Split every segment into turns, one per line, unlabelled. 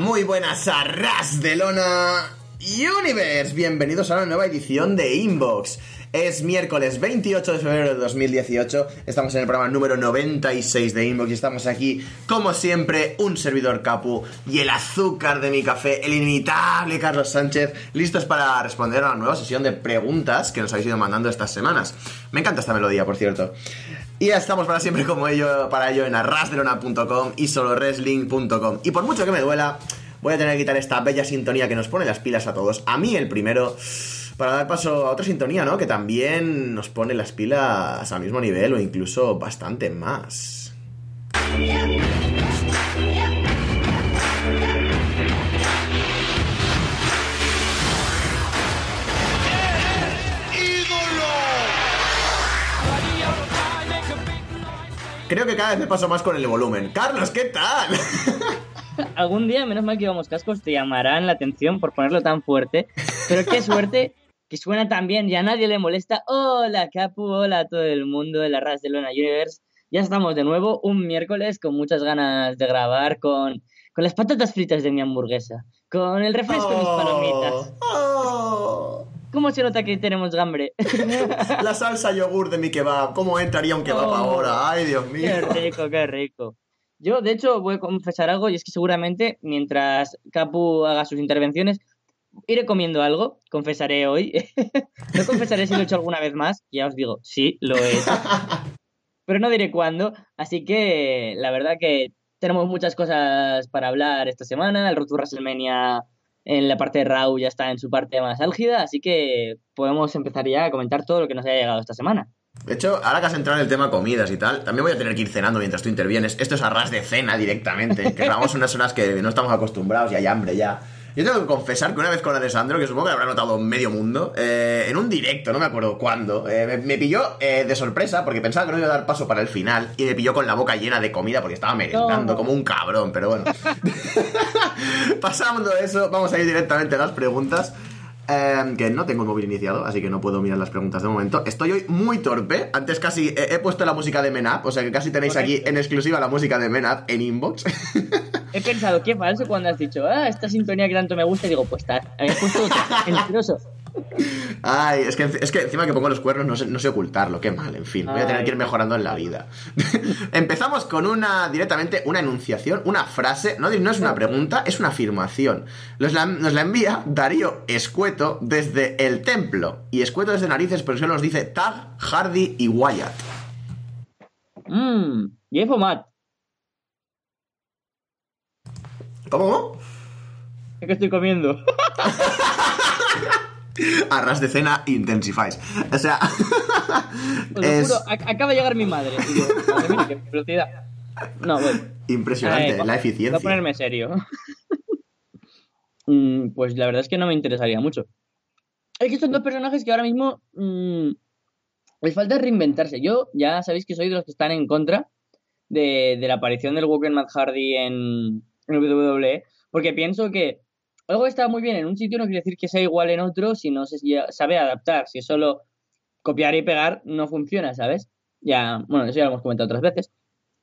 Muy buenas a Ras de Lona Universe. Bienvenidos a una nueva edición de Inbox. Es miércoles 28 de febrero de 2018. Estamos en el programa número 96 de Inbox y estamos aquí, como siempre, un servidor Capu y el azúcar de mi café, el inimitable Carlos Sánchez, listos para responder a la nueva sesión de preguntas que nos habéis ido mandando estas semanas. Me encanta esta melodía, por cierto. Y ya estamos para siempre como ello, para ello en arrasdelona.com y solowrestling.com. Y por mucho que me duela, voy a tener que quitar esta bella sintonía que nos pone las pilas a todos. A mí el primero, para dar paso a otra sintonía, ¿no? Que también nos pone las pilas al mismo nivel o incluso bastante más. Creo que cada vez me paso más con el volumen. Carlos, ¿qué tal?
Algún día, menos mal que íbamos cascos, te llamarán la atención por ponerlo tan fuerte. Pero qué suerte que suena tan bien y a nadie le molesta. Hola, Capu, hola a todo el mundo de la Ras de Luna Universe. Ya estamos de nuevo, un miércoles con muchas ganas de grabar, con, con las patatas fritas de mi hamburguesa, con el refresco de mis palomitas.
Oh.
¿Cómo se nota que tenemos gambre?
La salsa yogur de mi kebab. ¿Cómo entraría un kebab
Oh.
ahora? Ay, Dios mío.
Qué rico, qué rico. Yo, de hecho, voy a confesar algo y es que seguramente mientras Capu haga sus intervenciones, iré comiendo algo, confesaré hoy. no confesaré si lo he hecho alguna vez más, ya os digo, sí, lo he hecho. Pero no diré cuándo, así que la verdad que tenemos muchas cosas para hablar esta semana. El Road to WrestleMania en la parte de Raw ya está en su parte más álgida, así que podemos empezar ya a comentar todo lo que nos haya llegado esta semana.
De hecho, ahora que has entrado en el tema comidas y tal, también voy a tener que ir cenando mientras tú intervienes. Esto es arras de cena directamente, que grabamos unas horas que no estamos acostumbrados y hay hambre ya. Yo tengo que confesar que una vez con Alessandro, que supongo que habrá notado medio mundo, eh, en un directo, no me acuerdo cuándo, eh, me, me pilló eh, de sorpresa porque pensaba que no iba a dar paso para el final y me pilló con la boca llena de comida porque estaba merendando
No.
como un cabrón, pero bueno. Pasando eso, vamos a ir directamente a las preguntas. eh, que no tengo el móvil iniciado, así que no puedo mirar las preguntas de momento. Estoy hoy muy torpe. Antes casi he, he puesto la música de Menap, o sea que casi tenéis aquí en exclusiva la música de Menap en inbox.
He pensado, qué falso cuando has dicho, ah, esta sintonía que tanto me gusta, y digo, pues está, habías puesto mentiroso.
Ay, es que, es que encima que pongo los cuernos no sé, no sé ocultarlo, qué mal, en fin, voy a tener que ir mejorando en la vida. Empezamos con una, directamente, una enunciación, una frase, no, no es una pregunta, es una afirmación. Nos la, nos la envía Darío Escueto desde el templo, y Escueto desde narices, pero solo nos dice Tag, Hardy y Wyatt.
Mmm, Jeff Matt,
¿Cómo?
¿qué que estoy comiendo?
Arras de cena intensifies. O sea,
Os lo
es
juro, ac- acaba de llegar mi madre. Y digo, madre mía, qué velocidad. No, voy.
impresionante la
Voy a
eficiencia.
ponerme serio. Mm, pues la verdad es que no me interesaría mucho. Es que son dos personajes que ahora mismo mm, les falta reinventarse. Yo ya sabéis que soy de los que están en contra de, de la aparición del Walker Matt Hardy en, en WWE, porque pienso que algo está muy bien en un sitio no quiere decir que sea igual en otro si no se sabe adaptar. Si solo copiar y pegar, no funciona, ¿sabes? Ya, bueno, eso ya lo hemos comentado otras veces.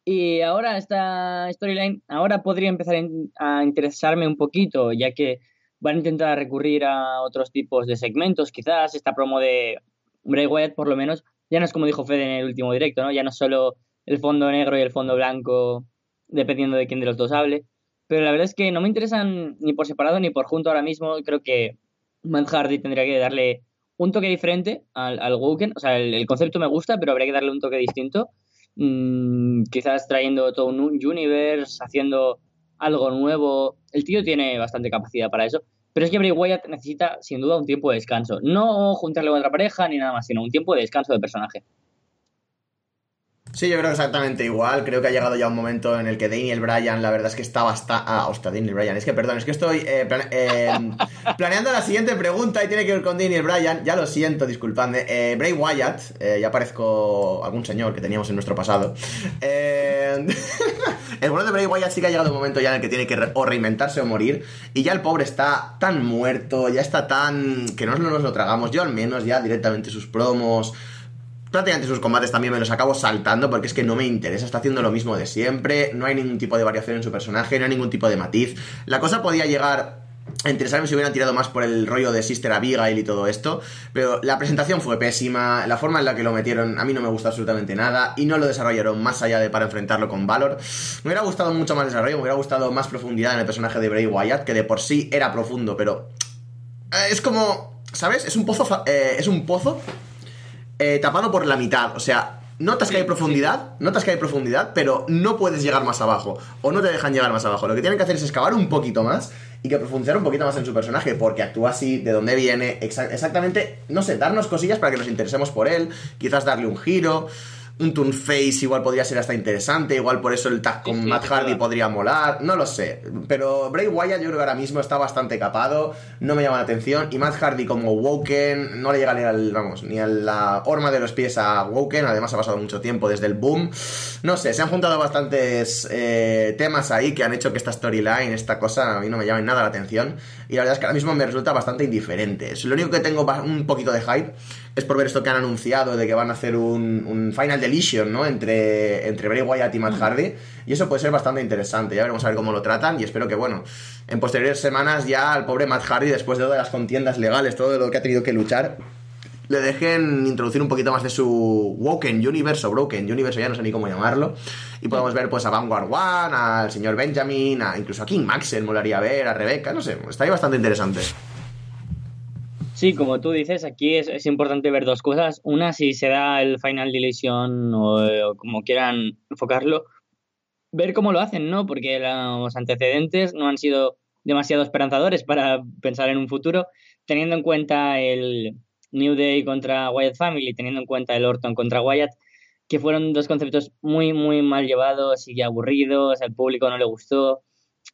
Y ahora esta storyline, ahora podría empezar a interesarme un poquito, ya que van a intentar recurrir a otros tipos de segmentos, quizás esta promo de Bray Wyatt por lo menos, ya no es como dijo Fede en el último directo, ¿no? Ya no es solo el fondo negro y el fondo blanco, dependiendo de quién de los dos hable. Pero la verdad es que no me interesan ni por separado ni por junto ahora mismo. Creo que Matt Hardy tendría que darle un toque diferente al, al Woken. O sea, el, concepto me gusta, pero habría que darle un toque distinto. Mm, quizás trayendo todo un universe, haciendo algo nuevo. El tío tiene bastante capacidad para eso. Pero es que Bray Wyatt necesita, sin duda, un tiempo de descanso. No juntarle con otra pareja ni nada más, sino un tiempo de descanso de personaje.
Sí, yo creo exactamente igual. Creo que ha llegado ya un momento en el que Daniel Bryan, la verdad es que está bastante. Ah, hostia, Daniel Bryan. Es que, perdón, es que estoy eh, plane- eh, planeando la siguiente pregunta y tiene que ver con Daniel Bryan. Ya lo siento, disculpadme. Eh, Bray Wyatt, ya parezco algún señor que teníamos en nuestro pasado. El bueno de Bray Wyatt sí que ha llegado un momento ya en el que tiene que re- o reinventarse o morir. Y ya el pobre está tan muerto, ya está tan. que no nos lo tragamos. Yo al menos ya directamente sus promos prácticamente sus combates también me los acabo saltando porque es que no me interesa, está haciendo lo mismo de siempre, no hay ningún tipo de variación en su personaje, no hay ningún tipo de matiz. La cosa podía llegar a interesarme si hubieran tirado más por el rollo de Sister Abigail y todo esto, pero la presentación fue pésima, la forma en la que lo metieron a mí no me gustó absolutamente nada y no lo desarrollaron más allá de para enfrentarlo con Valor. Me hubiera gustado mucho más desarrollo, me hubiera gustado más profundidad en el personaje de Bray Wyatt, que de por sí era profundo, pero eh, es como, ¿sabes? Es un pozo, eh, es un pozo eh, tapado por la mitad, o sea, notas que hay profundidad, notas que hay profundidad, pero no puedes llegar más abajo, o no te dejan llegar más abajo. Lo que tienen que hacer es excavar un poquito más y que profundizar un poquito más en su personaje, porque actúa así, de dónde viene, exactamente, no sé, darnos cosillas para que nos interesemos por él, quizás darle un giro un Toon Face igual podría ser hasta interesante, igual por eso el tag con Matt Hardy podría molar, no lo sé. Pero Bray Wyatt yo creo que ahora mismo está bastante capado, no me llama la atención. Y Matt Hardy como Woken no le llega ni al, vamos, ni a la horma de los pies a Woken, además ha pasado mucho tiempo desde el boom. No sé, se han juntado bastantes eh, temas ahí que han hecho que esta storyline, esta cosa, a mí no me llame nada la atención. Y la verdad es que ahora mismo me resulta bastante indiferente. Lo único que tengo un poquito de hype es por ver esto que han anunciado de que van a hacer un, un Final Deletion, ¿no? Entre, entre Bray Wyatt y Matt. Hardy. Y eso puede ser bastante interesante. Ya veremos a ver cómo lo tratan. Y espero que, bueno, en posteriores semanas ya al pobre Matt Hardy, después de todas las contiendas legales, todo lo que ha tenido que luchar, le dejen introducir un poquito más de su Woken Universe o Broken Universe, ya no sé ni cómo llamarlo. Y podemos ver pues a Vanguard One, al señor Benjamin, a, incluso a King Maxen, molaría ver, a Rebecca, no sé, está ahí bastante interesante.
Sí, como tú dices, aquí es, importante ver dos cosas. Una, si se da el Final Deletion o, como quieran enfocarlo, ver cómo lo hacen, ¿no? Porque los antecedentes no han sido demasiado esperanzadores para pensar en un futuro, teniendo en cuenta el New Day contra Wyatt Family, teniendo en cuenta el Orton contra Wyatt, que fueron dos conceptos muy, muy mal llevados y aburridos, al público no le gustó.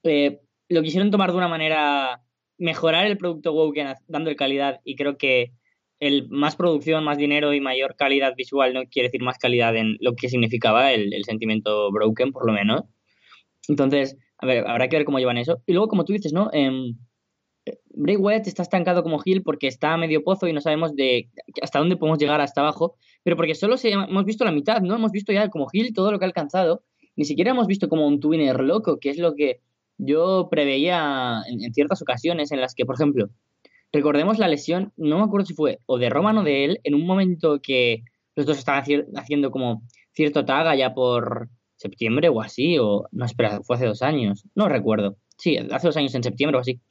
Eh, lo quisieron tomar de una manera mejorar el producto Woken dando calidad y creo que el más producción, más dinero y mayor calidad visual no quiere decir más calidad en lo que significaba el, sentimiento broken, por lo menos. Entonces, a ver, habrá que ver cómo llevan eso. Y luego, como tú dices, ¿no? Eh, Bray está estancado como Hill porque está a medio pozo y no sabemos de hasta dónde podemos llegar hasta abajo, pero porque solo se, hemos visto la mitad, ¿no? Hemos visto ya como Hill todo lo que ha alcanzado, ni siquiera hemos visto como un twinner loco, que es lo que yo preveía en, ciertas ocasiones en las que, por ejemplo, recordemos la lesión, no me acuerdo si fue o de Roman o de él, en un momento que los dos estaban haciendo como cierto tag ya por septiembre o así, o no, espera, fue hace dos años, no recuerdo. Sí, hace dos años en septiembre o así.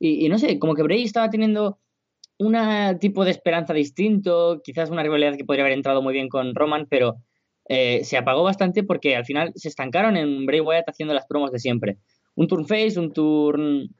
Y, no sé, como que Bray estaba teniendo un tipo de esperanza distinto, quizás una rivalidad que podría haber entrado muy bien con Roman, pero eh, se apagó bastante porque al final se estancaron en Bray Wyatt haciendo las promos de siempre un turn face, un turn.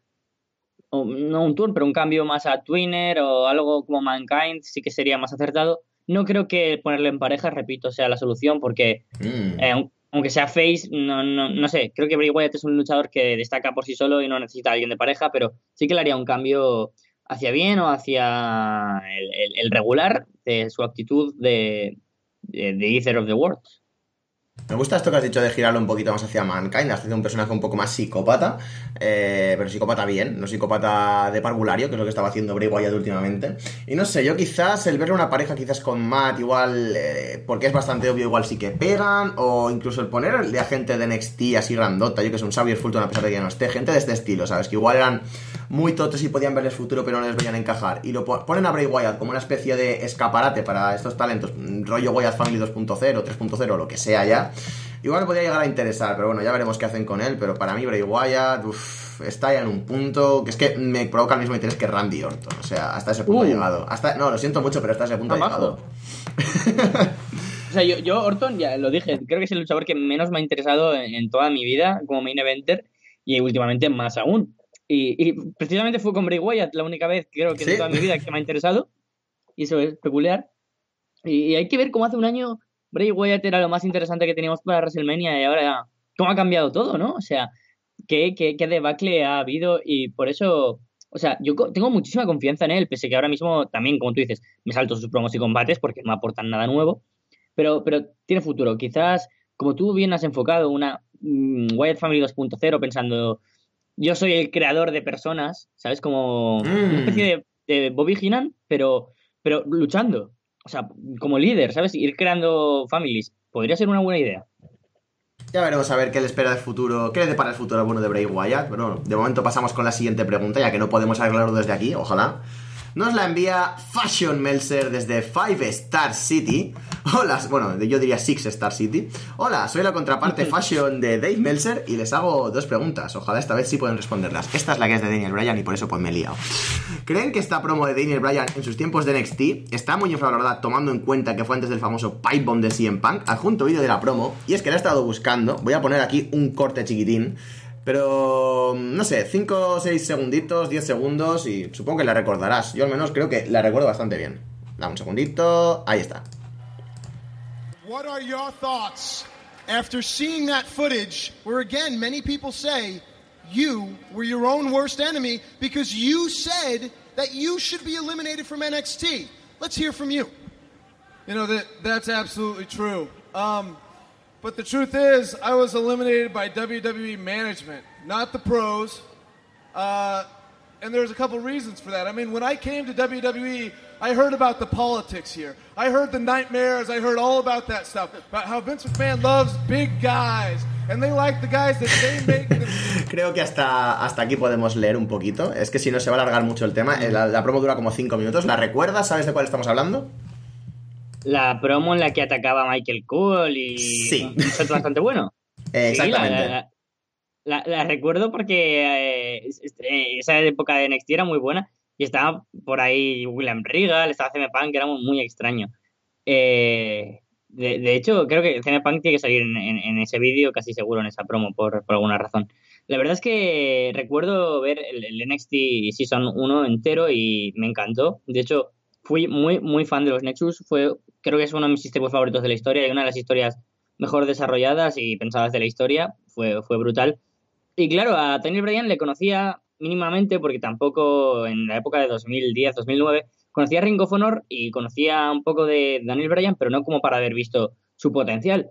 no un turn, pero un cambio más a Twinner o algo como Mankind sí que sería más acertado. No creo que ponerle en pareja, repito, sea la solución, porque mm. eh, aunque sea face, no, no, no, sé, creo que Bray Wyatt es un luchador que destaca por sí solo y no necesita a alguien de pareja, pero sí que le haría un cambio hacia bien o hacia el, regular de su actitud de, de, de Ether of the World.
Me gusta esto que has dicho de girarlo un poquito más hacia Mankind, has un personaje un poco más psicópata, eh, pero psicópata bien, no psicópata de parvulario, que es lo que estaba haciendo Bray Wyatt últimamente. Y no sé, yo quizás el verle una pareja quizás con Matt igual, eh, porque es bastante obvio, igual sí que pegan, o incluso el poner de agente de NXT así grandota, yo que es un Xavier Fulton a pesar de que no esté, gente de este estilo, ¿sabes? Que igual eran muy totes y podían verles futuro pero no les veían encajar. Y lo ponen a Bray Wyatt como una especie de escaparate para estos talentos, rollo Wyatt Family 2.0, 3.0, lo que sea ya. Igual podría llegar a interesar, pero bueno, ya veremos qué hacen con él. Pero para mí Bray Wyatt está ya en un punto que es que me provoca el mismo interés que Randy Orton. O sea, hasta ese punto ha uh. llegado. Hasta, no, lo siento mucho, pero hasta ese punto ha llegado.
o sea, yo, Orton, ya lo dije, creo que es el luchador que menos me ha interesado en, toda mi vida como main eventer y últimamente más aún. Y, precisamente fue con Bray Wyatt la única vez, creo que en toda mi vida que me ha interesado. Y eso es peculiar. y hay que ver cómo hace un año Bray Wyatt era lo más interesante que teníamos para WrestleMania y ahora cómo ha cambiado todo, ¿no? O sea, qué, qué, qué debacle ha habido y por eso, o sea, yo tengo muchísima confianza en él, pese que ahora mismo también, como tú dices, me salto sus promos y combates porque no aportan nada nuevo, pero, pero tiene futuro. Quizás, como tú bien has enfocado, una mm, Wyatt Family 2.0 pensando, yo soy el creador de personas, ¿sabes? Como una especie mm. de, de Bobby Heenan, pero, pero luchando. O sea, como líder, ¿sabes? Ir creando families. Podría ser una buena idea.
Ya veremos a ver qué le espera el futuro, qué le depara el futuro al bueno de Bray Wyatt. Pero de momento pasamos con la siguiente pregunta, ya que no podemos arreglarlo desde aquí, ojalá. Nos la envía Fashion Melser desde Five Star City. Hola, bueno, yo diría Six Star City. Hola, soy la contraparte Fashion de Dave Melser y les hago dos preguntas. Ojalá esta vez sí pueden responderlas. Esta es la que es de Daniel Bryan y por eso pues me he liado. ¿Creen que esta promo de Daniel Bryan en sus tiempos de NXT está muy infravalorada tomando en cuenta que fue antes del famoso pipe bomb de CM Punk? Adjunto vídeo de la promo y es que la he estado buscando. Voy a poner aquí un corte chiquitín pero, no sé, 5 o 6 segunditos, 10 segundos y supongo que la recordarás. Yo al menos creo que la recuerdo bastante bien. Dame un segundito, ahí está.
What are your thoughts after seeing that footage where again many people say you were your own worst enemy because you said that you should be eliminated from NXT? Let's hear from you.
You know that that's absolutely true. Um, but the truth is, I was eliminated by WWE management, not the pros. Uh, and there's a couple reasons for that. I mean, when I came to WWE, I heard about the politics here. I heard the nightmares. I heard all about that stuff. About how Vince McMahon loves big guys. And they like the guys that they make them.
Creo que hasta, hasta aquí podemos leer un poquito. Es que si no se va a alargar mucho el tema. Eh, La, la promo dura como 5 minutos. ¿La recuerdas? ¿Sabes de cuál estamos hablando?
La promo en la que atacaba a Michael Cole y
Sí.
un set bastante bueno. Sí, la-
exactamente.
la, recuerdo porque eh, eh, esa época de NXT era muy buena y estaba por ahí William Regal, estaba CM Punk, que era muy, muy extraño. Eh, de, de hecho, creo que CM Punk tiene que salir en, en- en ese vídeo, casi seguro, en esa promo, por, por alguna razón. La verdad es que recuerdo ver el, el NXT Season 1 entero y me encantó. De hecho, fui muy, muy fan de los Nexus. Fue, creo que es uno de mis sistemas favoritos de la historia y una de las historias mejor desarrolladas y pensadas de la historia. Fue, fue brutal. Y claro, a Tony Bryan le conocía mínimamente porque tampoco en la época de 2010, 2009, conocía a Ring of Honor y conocía un poco de Daniel Bryan, pero no como para haber visto su potencial.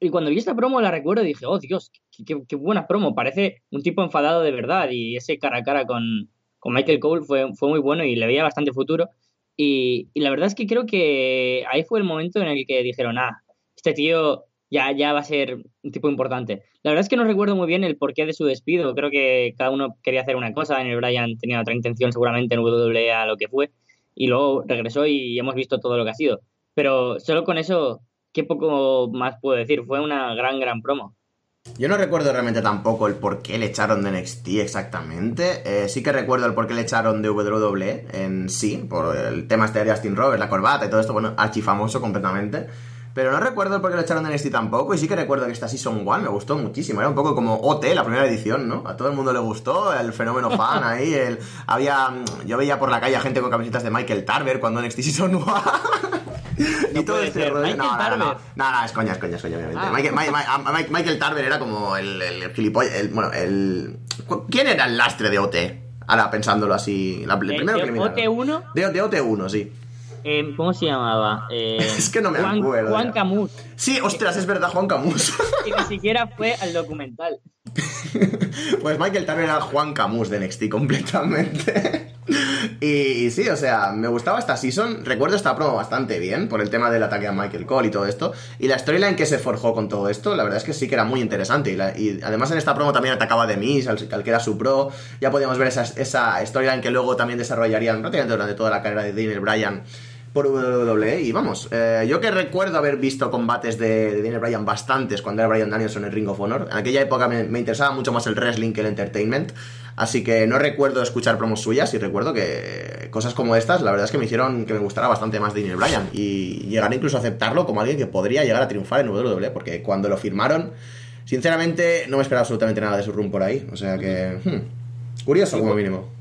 Y cuando vi esta promo la recuerdo y dije, oh Dios, qué, qué- qué buena promo, parece un tipo enfadado de verdad y ese cara a cara con, con Michael Cole fue, fue muy bueno y le veía bastante futuro. Y, la verdad es que creo que ahí fue el momento en el que dijeron, ah, este tío ya, ya va a ser un tipo importante. La verdad es que no recuerdo muy bien el porqué de su despido. Creo que cada uno quería hacer una cosa. Daniel Bryan tenía otra intención seguramente en WWE lo que fue. Y luego regresó y hemos visto todo lo que ha sido. Pero solo con eso, qué poco más puedo decir. Fue una gran, gran promo.
Yo no recuerdo realmente tampoco el por qué le echaron de NXT exactamente. Eh, sí que recuerdo el por qué le echaron de WWE en sí, por el tema este de Justin Roberts, la corbata y todo esto, bueno, archifamoso completamente. Pero no recuerdo el por qué lo echaron de NXT tampoco. Y sí que recuerdo que esta Season 1 me gustó muchísimo. Era un poco como OT, la primera edición, ¿no? A todo el mundo le gustó, el fenómeno fan ahí. El... Había... Yo veía por la calle a gente con camisetas de Michael Tarver cuando NXT Season 1. y
No
todo este rollo. No, no, no, no. No, no, es coña, es coña, es coña, obviamente.
Ah.
Michael, Ma- Mike- Michael Tarver era como el, el gilipollas. el- bueno, el. ¿Quién era el lastre de OT? Ahora pensándolo así. La, el primero
de
que eliminaron.
OT1,
De, de OT1, sí.
Eh, ¿cómo se llamaba? Eh,
Es que no me
Juan,
acuerdo
Juan. Camus.
Sí, ostras, es verdad, Juan Camus.
Y ni siquiera fue al documental.
pues Michael Tarver era Juan Camus de NXT completamente. y, y sí, o sea, me gustaba esta season. Recuerdo esta promo bastante bien por el tema del ataque a Michael Cole y todo esto. Y la storyline que se forjó con todo esto, la verdad es que sí que era muy interesante. Y, la- y además en esta promo también atacaba The Miz, al, al que era su pro. Ya podíamos ver esa, esa storyline que luego también desarrollarían prácticamente durante toda la carrera de Daniel Bryan por WWE. Y vamos, eh, yo que recuerdo haber visto combates de, Daniel Bryan bastantes cuando era Bryan Danielson en Ring of Honor. En aquella época me, interesaba mucho más el wrestling que el entertainment. Así que no recuerdo escuchar promos suyas y recuerdo que cosas como estas, la verdad es que me hicieron que me gustara bastante más Daniel Bryan. Y llegar incluso a aceptarlo como alguien que podría llegar a triunfar en WWE. Porque cuando lo firmaron, sinceramente no me esperaba absolutamente nada de su run por ahí. O sea que... hmm, curioso como mínimo.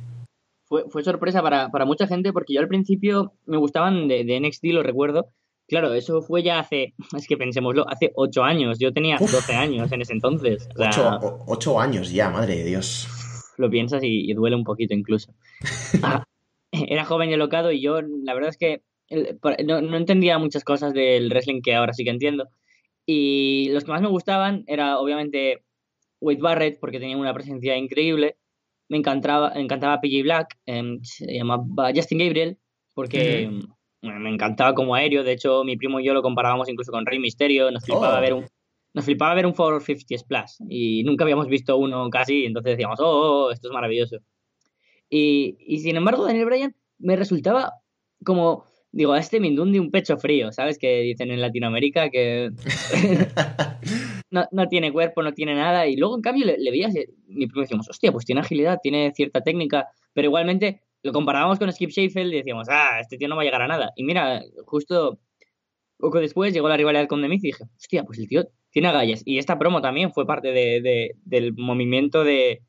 Fue, fue sorpresa para, para mucha gente porque yo al principio me gustaban de, de NXT, lo recuerdo. Claro, eso fue ya hace, es que pensémoslo, hace 8 años. Yo tenía
Uf.
12 años en ese entonces. O sea,
Ocho, o- ocho años ya, madre de Dios.
lo piensas y, y duele un poquito incluso. Ah, era joven y alocado y yo, la verdad es que no, no entendía muchas cosas del wrestling que ahora sí que entiendo. Y los que más me gustaban era obviamente Wade Barrett porque tenía una presencia increíble. Me encantaba, encantaba PJ Black, em, se llamaba Justin Gabriel porque me encantaba como aéreo. De hecho, mi primo y yo lo comparábamos incluso con Rey Misterio. Nos flipaba
Oh.
ver un. Nos flipaba ver un 450 Splash y nunca habíamos visto uno casi, entonces decíamos, oh, oh, oh, esto es maravilloso. Y, y sin embargo, Daniel Bryan me resultaba como, digo, a este Mindundi un pecho frío, ¿sabes? Que dicen en Latinoamérica que no, no tiene cuerpo, no tiene nada. Y luego, en cambio, le, le veías, mi primo decíamos, hostia, pues tiene agilidad, tiene cierta técnica, pero igualmente lo comparábamos con Skip Sheffield y decíamos, ah, este tío no va a llegar a nada. Y mira, justo poco después llegó la rivalidad con The Miz y dije, hostia, pues el tío tiene agallas. Y esta promo también fue parte de, de- del movimiento de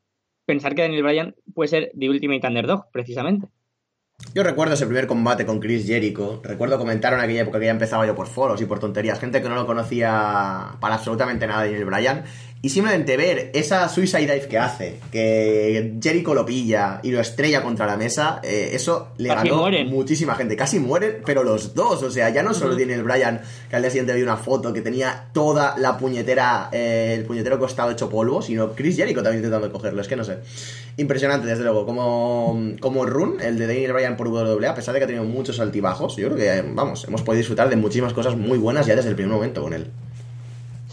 pensar que Daniel Bryan puede ser The Ultimate Underdog, precisamente.
Yo recuerdo ese primer combate con Chris Jericho. Recuerdo comentaron en aquella época que ya empezaba yo por foros y por tonterías. Gente que no lo conocía para absolutamente nada Daniel Bryan. Y simplemente ver esa suicide dive que hace, que Jericho lo pilla y lo estrella contra la mesa, eh, eso le
Casi
ganó
mueren.
muchísima gente. Casi mueren, pero los dos. O sea, ya no solo
Ujú.
Daniel Bryan, que al día siguiente vi una foto que tenía toda la puñetera, eh, el puñetero costado hecho polvo, sino Chris Jericho también intentando cogerlo. Es que no sé. Impresionante, desde luego. Como, como Run, el de Daniel Bryan por WWE, a pesar de que ha tenido muchos altibajos, yo creo que, vamos, hemos podido disfrutar de muchísimas cosas muy buenas ya desde el primer momento con él.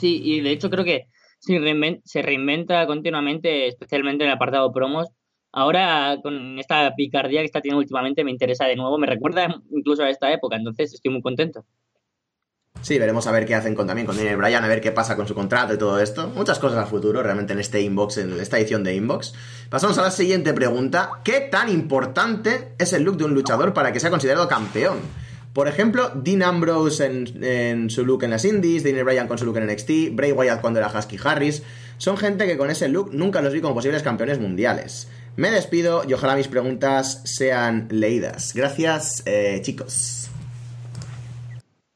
Sí, y de hecho creo que se reinven- se reinventa continuamente, especialmente en el apartado promos. Ahora, con esta picardía que está teniendo últimamente, me interesa de nuevo, me recuerda incluso a esta época, entonces estoy muy contento.
Sí, veremos a ver qué hacen con, también con Daniel Bryan, a ver qué pasa con su contrato y todo esto. Muchas cosas a futuro realmente en este inbox, en esta edición de inbox. Pasamos a la siguiente pregunta. ¿Qué tan importante es el look de un luchador para que sea considerado campeón? Por ejemplo, Dean Ambrose en, su look en las Indies, Daniel Bryan con su look en NXT, Bray Wyatt cuando era Husky Harris. Son gente que con ese look nunca los vi como posibles campeones mundiales. Me despido y ojalá mis preguntas sean leídas. Gracias, eh, chicos.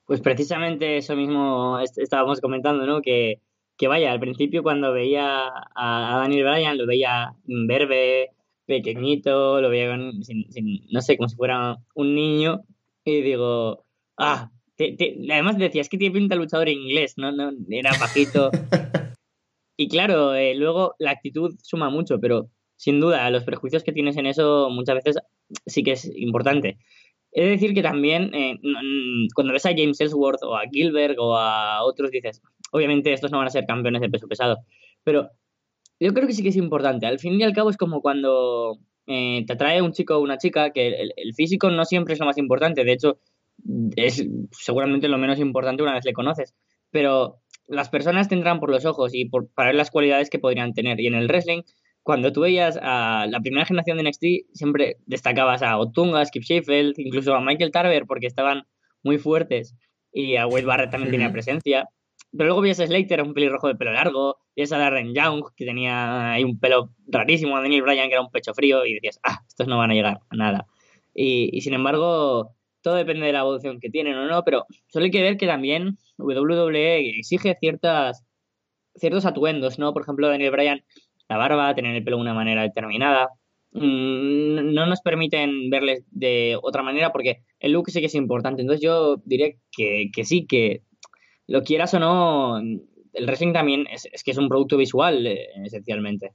Pues precisamente eso mismo est- estábamos comentando, ¿no? Que, que vaya, al principio cuando veía a, Daniel Bryan, lo veía imberbe, pequeñito, lo veía sin- no sé, como si fuera un niño, y digo, ah, te- te- además decía, es que tiene pinta luchador inglés, ¿no? no era bajito. y claro, eh, luego la actitud suma mucho, pero sin duda, los prejuicios que tienes en eso muchas veces sí que es importante. He de decir que también eh, cuando ves a James Ellsworth o a Gilbert o a otros dices, obviamente estos no van a ser campeones de peso pesado, pero yo creo que sí que es importante. Al fin y al cabo es como cuando eh, te atrae un chico o una chica, que el, el físico no siempre es lo más importante, de hecho es seguramente lo menos importante una vez le conoces, pero las personas te entran por los ojos y por, para ver las cualidades que podrían tener. Y en el wrestling, cuando tú veías a la primera generación de NXT, siempre destacabas a Otunga, a Skip Sheffield, incluso a Michael Tarver, porque estaban muy fuertes. Y a Wade Barrett también tenía
Ujú.
presencia. Pero luego veías a Slater, un pelirrojo de pelo largo, veías a Darren Young, que tenía ahí un pelo rarísimo, a Daniel Bryan, que era un pecho frío, y decías, ah, estos no van a llegar a nada. Y, sin embargo, todo depende de la evolución que tienen o no, pero solo hay que ver que también WWE exige ciertas, ciertos atuendos, ¿no? Por ejemplo, Daniel Bryan, la barba, tener el pelo de una manera determinada. Mm, No nos permiten verles de otra manera porque el look sí que es importante. Entonces yo diría que, que sí, que lo quieras o no, el wrestling también es, es que es un producto visual, eh, esencialmente.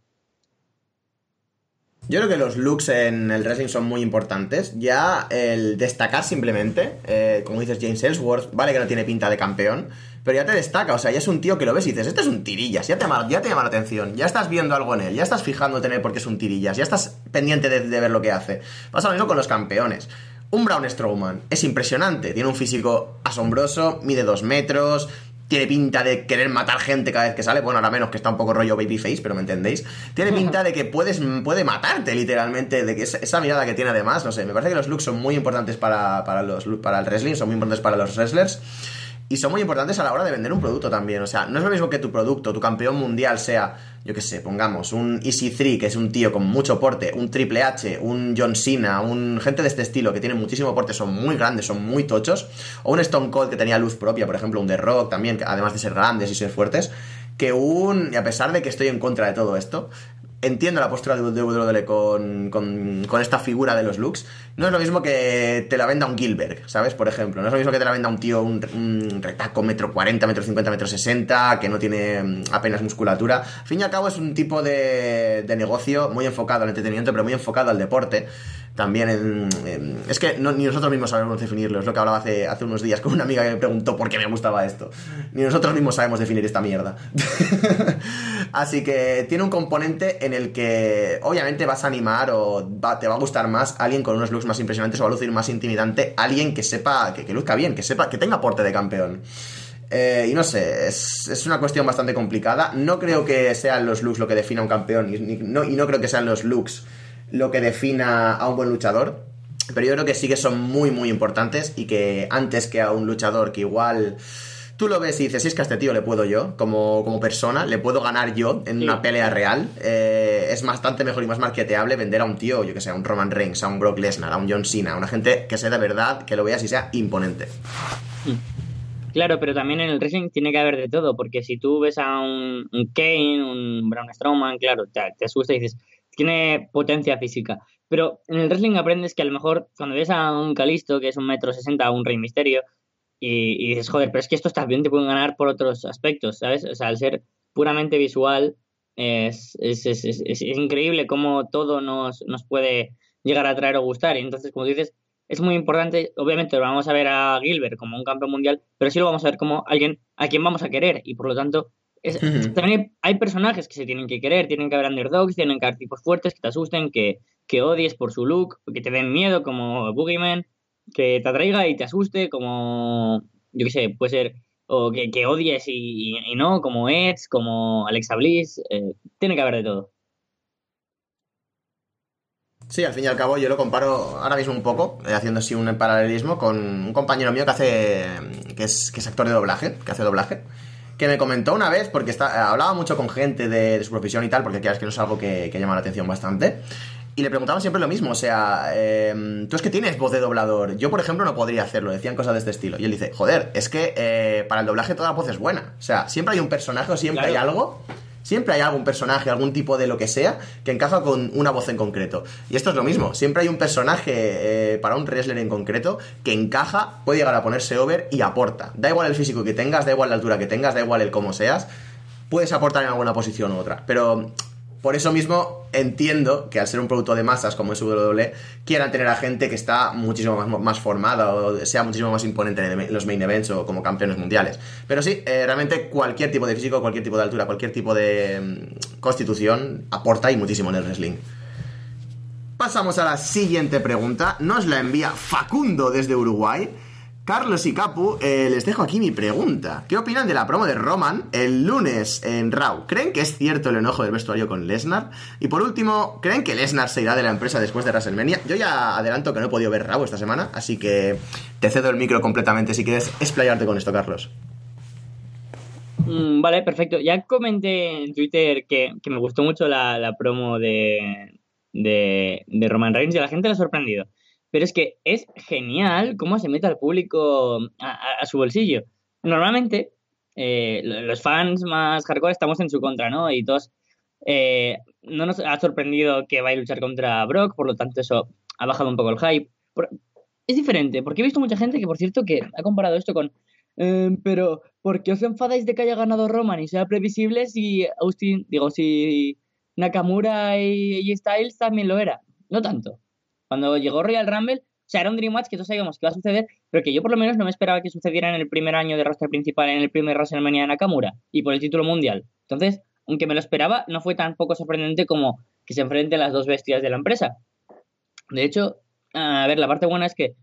Yo creo que los looks en el wrestling son muy importantes. Ya el destacar simplemente, eh, como dices James Ellsworth, vale que no tiene pinta de campeón, pero ya te destaca, o sea, ya es un tío que lo ves y dices, este es un tirillas, ya te, llama, ya te llama la atención, ya estás viendo algo en él, ya estás fijándote en él porque es un tirillas, ya estás pendiente de, de ver lo que hace. Pasa lo mismo con los campeones. Un Braun Strowman es impresionante, tiene un físico asombroso, mide dos metros, tiene pinta de querer matar gente cada vez que sale. Bueno, ahora menos que está un poco rollo babyface, pero me entendéis. Tiene pinta de que puedes, puede matarte, literalmente. De que esa, esa mirada que tiene además, no sé. Me parece que los looks son muy importantes para, para, los, para el wrestling, son muy importantes para los wrestlers. Y son muy importantes a la hora de vender un producto también. O sea, no es lo mismo que tu producto, tu campeón mundial sea, yo qué sé, pongamos, un Easy 3, que es un tío con mucho porte, un Triple H, un John Cena, un gente de este estilo que tiene muchísimo porte, son muy grandes, son muy tochos. O un Stone Cold que tenía luz propia, por ejemplo, un The Rock también, que además de ser grandes y ser fuertes. Que un. Y a pesar de que estoy en contra de todo esto, entiendo la postura de WWE con, con, esta figura de los looks. No es lo mismo que te la venda un Gilbert, ¿sabes? Por ejemplo. No es lo mismo que te la venda un tío, un, un retaco metro 40, metro 50, metro 60, que no tiene mm, apenas musculatura. Al fin y al cabo es un tipo de, de negocio muy enfocado al entretenimiento, pero muy enfocado al deporte. También es que ni nosotros mismos sabemos definirlo, es lo que hablaba hace, hace unos días con una amiga que me preguntó por qué me gustaba esto. Ni nosotros mismos sabemos definir esta mierda. Así que tiene un componente en el que obviamente vas a animar o te va a gustar más alguien con unos looks más impresionantes o va a lucir más intimidante, alguien que sepa, que, luzca bien, que sepa, que tenga porte de campeón. Eh, y no sé, es, una cuestión bastante complicada. No creo que sean los looks lo que defina un campeón y, no, y no creo que sean los looks lo que defina a un buen luchador. Pero yo creo que sí que son muy, muy importantes y que antes que a un luchador que igual tú lo ves y dices, si es que a este tío le puedo yo, como, como persona, le puedo ganar yo en una pelea real, eh, es bastante mejor y más marketeable vender a un tío, yo que sé, a un Roman Reigns, a un Brock Lesnar, a un John Cena, a una gente que sea de verdad, que lo veas y sea imponente.
Claro, pero también en el wrestling tiene que haber de todo, porque si tú ves a un, Kane, un Braun Strowman, claro, te, te asusta y dices, tiene potencia física. Pero en el wrestling aprendes que a lo mejor cuando ves a un Calisto, que es un metro sesenta, un Rey Misterio, y, dices, joder, pero es que estos también te pueden ganar por otros aspectos, ¿sabes? O sea, al ser puramente visual, es, es, es, es increíble cómo todo nos, nos, puede llegar a atraer o gustar. Y entonces, como dices, es muy importante, obviamente vamos a ver a Gilbert como un campeón mundial, pero sí lo vamos a ver como alguien a quien vamos a querer. Y por lo tanto, también hay, personajes que se tienen que querer, tienen que haber underdogs, tienen que haber tipos fuertes que te asusten, que, que odies por su look, que te den miedo, como Boogeyman, que te atraiga y te asuste, como, yo qué sé, puede ser, o que, que odies y, no, como Edge, como Alexa Bliss, eh, tiene que haber de todo.
Sí, al fin y al cabo yo lo comparo ahora mismo un poco, eh, haciendo así un paralelismo con un compañero mío que hace, que es, que es actor de doblaje, que hace doblaje que me comentó una vez, porque está, hablaba mucho con gente de, su profesión y tal, porque es que no es algo que, llama la atención bastante. Y le preguntaban siempre lo mismo, o sea, em, tú es que tienes voz de doblador. Yo, por ejemplo, no podría hacerlo, decían cosas de este estilo. Y él dice, joder, es que eh, para el doblaje toda la voz es buena. O sea, siempre hay un personaje o siempre hay algo Siempre hay algún personaje, algún tipo de lo que sea, que encaja con una voz en concreto. Y esto es lo mismo. Siempre hay un personaje eh, para un wrestler en concreto que encaja, puede llegar a ponerse over y aporta. Da igual el físico que tengas, da igual la altura que tengas, da igual el cómo seas. Puedes aportar en alguna posición u otra. Pero por eso mismo entiendo que al ser un producto de masas como es WWE, quieran tener a gente que está muchísimo más, formada o sea muchísimo más imponente en los main events o como campeones mundiales. Pero sí, eh, realmente cualquier tipo de físico, cualquier tipo de altura, cualquier tipo de mm, constitución aporta y muchísimo en el wrestling. Pasamos a la siguiente pregunta. Nos la envía Facundo desde Uruguay. Carlos y Capu, eh, les dejo aquí mi pregunta. ¿Qué opinan de la promo de Roman el lunes en Raw? ¿Creen que es cierto el enojo del vestuario con Lesnar? Y por último, ¿creen que Lesnar se irá de la empresa después de WrestleMania? Yo ya adelanto que no he podido ver Raw esta semana, así que te cedo el micro completamente si quieres explayarte con esto, Carlos.
Mm, vale, perfecto. Ya comenté en Twitter que, me gustó mucho la, promo de, de, de Roman Reigns y a la gente le ha sorprendido pero es que es genial cómo se mete al público a, su bolsillo. Normalmente, eh, los fans más hardcore estamos en su contra, ¿no? Y todos. Eh, no nos ha sorprendido que vaya a luchar contra Brock, por lo tanto, eso ha bajado un poco el hype. es diferente, porque he visto mucha gente que, por cierto, que ha comparado esto con. Em, pero, ¿por qué os enfadáis de que haya ganado Roman y sea previsible si Austin, digo, si Nakamura y Styles también lo era? No tanto. Cuando llegó Royal Rumble, o sea, era un Dream Match que todos sabíamos que iba a suceder, pero que yo por lo menos no me esperaba que sucediera en el primer año de roster principal, en el primer WrestleMania de Nakamura y por el título mundial. Entonces, aunque me lo esperaba, no fue tan poco sorprendente como que se enfrenten las dos bestias de la empresa. De hecho, a ver, la parte buena es que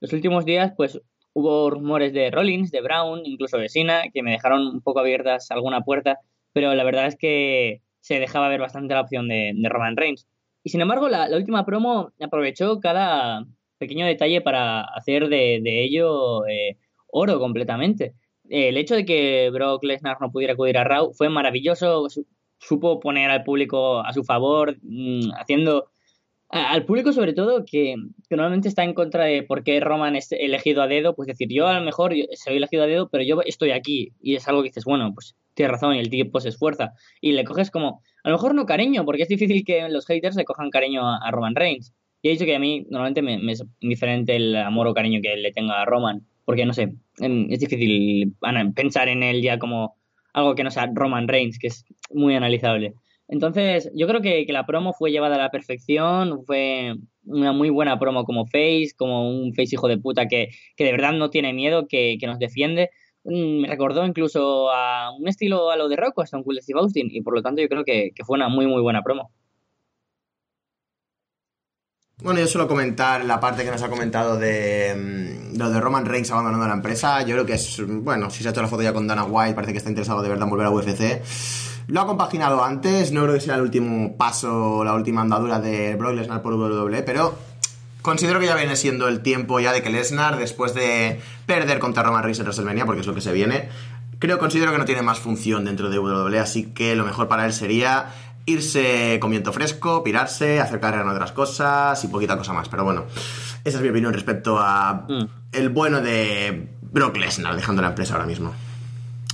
los últimos días, pues hubo rumores de Rollins, de Brown, incluso de Cena, que me dejaron un poco abiertas alguna puerta, pero la verdad es que se dejaba ver bastante la opción de Roman Reigns. Y sin embargo, la, última promo aprovechó cada pequeño detalle para hacer de, ello eh, oro completamente. el hecho de que Brock Lesnar no pudiera acudir a Raw fue maravilloso, supo poner al público a su favor, mm, haciendo al público sobre todo que, normalmente está en contra de por qué Roman es elegido a dedo, pues decir, yo a lo mejor soy elegido a dedo, pero yo estoy aquí y es algo que dices, bueno, pues tienes razón y el tipo se esfuerza y le coges como, a lo mejor no cariño, porque es difícil que los haters le cojan cariño a, Roman Reigns. Y he dicho que a mí normalmente me, es indiferente el amor o cariño que le tenga a Roman, porque no sé, em, es difícil pensar en él ya como algo que no sea Roman Reigns, que es muy analizable. Entonces, yo creo que, que, la promo fue llevada a la perfección, fue una muy buena promo como Face, como un Face hijo de puta que, que de verdad no tiene miedo, que, que, nos defiende. Mm, me recordó incluso a un estilo a lo de Rock o a Stone Cold Steve Austin, y por lo tanto yo creo que, que fue una muy, muy buena promo.
Bueno, yo suelo comentar la parte que nos ha comentado de mm, lo de Roman Reigns abandonando la empresa. Yo creo que es, bueno, si se ha hecho la foto ya con Dana White, parece que está interesado de verdad en volver a UFC. Lo ha compaginado antes, no creo que sea el último paso, la última andadura de Brock Lesnar por WWE, pero considero que ya viene siendo el tiempo ya de que Lesnar, después de perder contra Roman Reigns en WrestleMania, porque es lo que se viene, creo, considero que no tiene más función dentro de WWE, así que lo mejor para él sería irse con viento fresco, pirarse, hacer carrera en otras cosas y poquita cosa más. Pero bueno, esa es mi opinión respecto a mm. el bueno de Brock Lesnar dejando la empresa ahora mismo.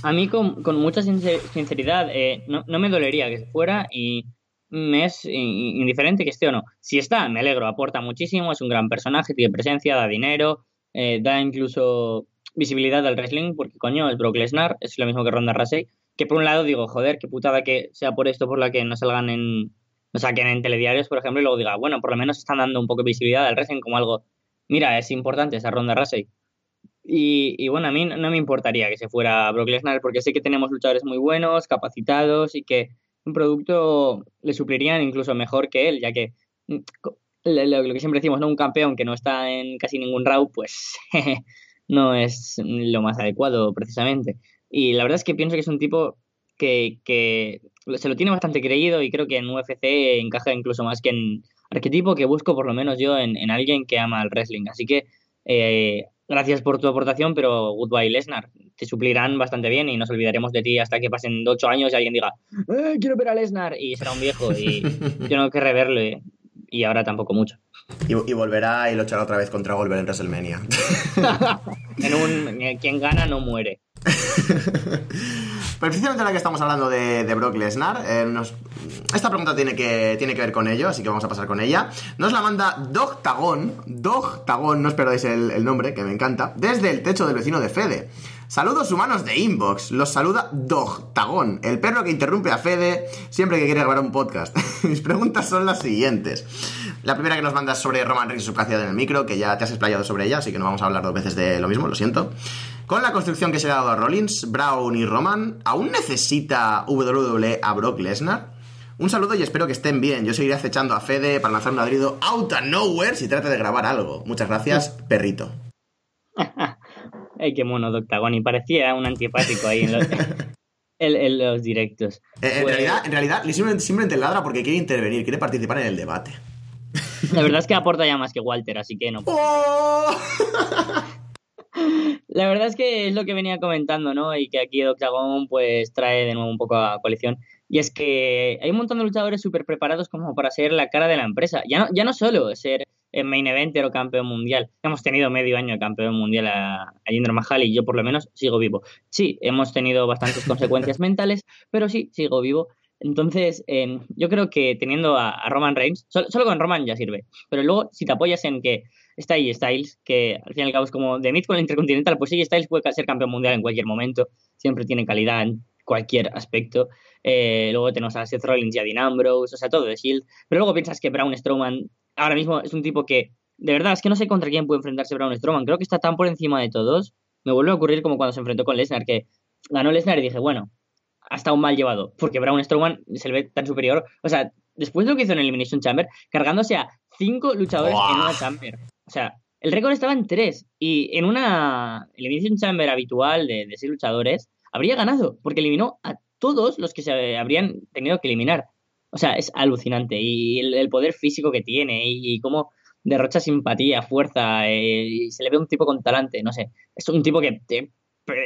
A mí con, mucha sinceridad eh, no, me dolería que se fuera y me es indiferente que esté o no. Si está, me alegro, aporta muchísimo, es un gran personaje, tiene presencia, da dinero, eh, da incluso visibilidad al wrestling, porque coño, es Brock Lesnar, es lo mismo que Ronda Rousey que por un lado digo, joder, qué putada que sea por esto por la que no salgan en, no saquen en telediarios, por ejemplo, y luego diga, bueno, por lo menos están dando un poco de visibilidad al wrestling como algo, mira, es importante esa ronda Rasey. Y, y, bueno, a mí no me importaría que se fuera Brock Lesnar porque sé que tenemos luchadores muy buenos, capacitados y que un producto le suplirían incluso mejor que él, ya que mm, lo, que siempre decimos, ¿no? Un campeón que no está en casi ningún RAW, pues no es lo más adecuado precisamente. Y la verdad es que pienso que es un tipo que, que se lo tiene bastante creído y creo que en UFC encaja incluso más que en arquetipo que busco por lo menos yo en, en alguien que ama el wrestling. Así que eh, gracias por tu aportación, pero goodbye Lesnar. Te suplirán bastante bien y nos olvidaremos de ti hasta que pasen ocho años y alguien diga, eh, quiero ver a Lesnar y será un viejo y yo no querré verlo y ahora tampoco mucho.
Y, y, volverá y luchará otra vez contra Goldberg en WrestleMania.
en un, eh, quien gana no muere.
Precisamente la que estamos hablando de, Brock Lesnar, eh, esta pregunta tiene que, tiene que ver con ello, así que vamos a pasar con ella. Nos la manda Dog Tagón, Dog Tagón, no os perdáis el, nombre, que me encanta, desde el techo del vecino de Fede. Saludos humanos de Inbox. Los saluda Dog Tagón, el perro que interrumpe a Fede siempre que quiere grabar un podcast. Mis preguntas son las siguientes. La primera que nos manda es sobre Roman Reigns y su capacidad en el micro, que ya te has explayado sobre ella, así que no vamos a hablar dos veces de lo mismo, lo siento. Con la construcción que se ha dado a Rollins, Brown y Roman, ¿aún necesita WWE a Brock Lesnar? Un saludo y espero que estén bien. Yo seguiré acechando a Fede para lanzar un ladrido out of nowhere si trata de grabar algo. Muchas gracias, perrito.
Ay, qué mono Doctagon. parecía un antipático ahí en los, directos.
Eh, en, realidad, en realidad, simplemente, ladra porque quiere intervenir, quiere participar en el debate.
La verdad es que aporta ya más que Walter, así que no. ¡Oh! La verdad es que es lo que venía comentando, ¿no? Y que aquí Octagon pues trae de nuevo un poco a coalición. Y es que hay un montón de luchadores súper preparados como para ser la cara de la empresa. Ya no, ya no solo ser main eventer o campeón mundial. Hemos tenido medio año de campeón mundial a, a Jinder Mahal y yo por lo menos sigo vivo. Sí, hemos tenido bastantes consecuencias mentales, pero sí, sigo vivo. Entonces, em, yo creo que teniendo a, Roman Reigns, solo, con Roman ya sirve. Pero luego, si te apoyas en que está ahí Styles, que al fin y al cabo es como de Mid con el Intercontinental, pues sí, Styles puede ser campeón mundial en cualquier momento, siempre tiene calidad en cualquier aspecto. Eh, luego tenemos a Seth Rollins y a Dean Ambrose, o sea, todo de Shield. Pero luego piensas que Braun Strowman ahora mismo es un tipo que, de verdad, es que no sé contra quién puede enfrentarse Braun Strowman. Creo que está tan por encima de todos. Me vuelve a ocurrir como cuando se enfrentó con Lesnar, que ganó Lesnar y dije, bueno, ha estado mal llevado, porque Braun Strowman se le ve tan superior. O sea, después de lo que hizo en Elimination Chamber, cargándose a cinco luchadores en una Chamber. O sea, el récord estaba en tres. Y en una Elimination Chamber habitual de, de seis luchadores, habría ganado, porque eliminó a todos los que se habrían tenido que eliminar. O sea, es alucinante. Y el, poder físico que tiene y, cómo derrocha simpatía, fuerza, eh, y se le ve un tipo con talante, no sé. Es un tipo que...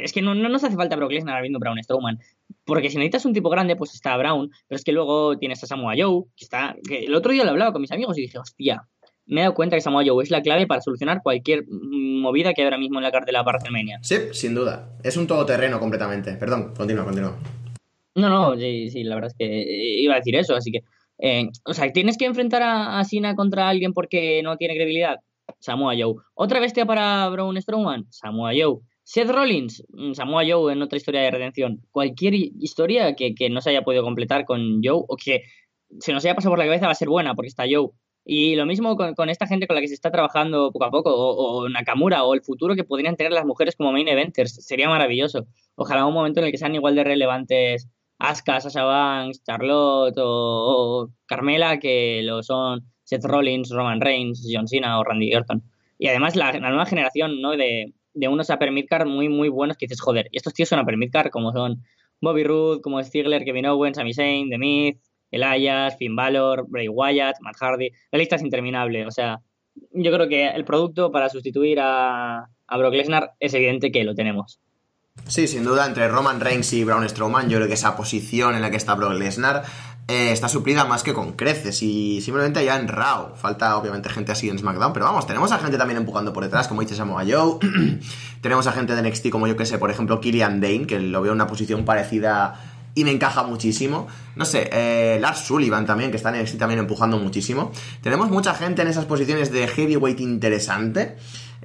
es que no, no, nos hace falta Brock Lesnar viendo Braun Strowman. Porque si necesitas un tipo grande, pues está Brown. Pero es que luego tienes a Samoa Joe, que está... Que el otro día lo hablaba con mis amigos y dije, hostia, me he dado cuenta que Samoa Joe es la clave para solucionar cualquier movida que hay ahora mismo en la cartela para WrestleMania.
Sí, sin duda. Es un todoterreno completamente. Perdón, continúa, continúa.
No, no, sí, sí, la verdad es que eh, iba a decir eso, así que... Eh, o sea, ¿tienes que enfrentar a, a Sina contra alguien porque no tiene credibilidad? Samoa Joe. ¿Otra bestia para Braun Strowman? Samoa Joe. Seth Rollins, mm, Samoa Joe en otra historia de redención. Cualquier historia que, que no se haya podido completar con Joe o que se nos haya pasado por la cabeza va a ser buena porque está Joe. Y lo mismo con, esta gente con la que se está trabajando poco a poco, o, Nakamura, o el futuro que podrían tener las mujeres como main eventers. Sería maravilloso. Ojalá un momento en el que sean igual de relevantes Asuka, Sasha Banks, Charlotte o, Carmela que lo son Seth Rollins, Roman Reigns, John Cena o Randy Orton. Y además la, nueva generación ¿no? de, de unos Upper Midcard muy, muy buenos que dices, joder, estos tíos son Upper Midcard como son Bobby Roode, como Ziggler, Kevin Owens, Sami Zayn, The Miz, Elias, Finn Balor, Bray Wyatt, Matt Hardy. La lista es interminable. O sea, yo creo que el producto para sustituir a, a Brock Lesnar es evidente que lo tenemos.
Sí, sin duda, entre Roman Reigns y Braun Strowman, yo creo que esa posición en la que está Brock Lesnar eh, está suplida más que con creces y simplemente ya en Raw. Falta obviamente gente así en SmackDown, pero vamos, tenemos a gente también empujando por detrás, como dice Samoa Joe. tenemos a gente de NXT como yo que sé, por ejemplo, Killian Dane, que lo veo en una posición parecida y me encaja muchísimo. No sé, eh, Lars Sullivan también, que está en NXT también empujando muchísimo. Tenemos mucha gente en esas posiciones de heavyweight interesante,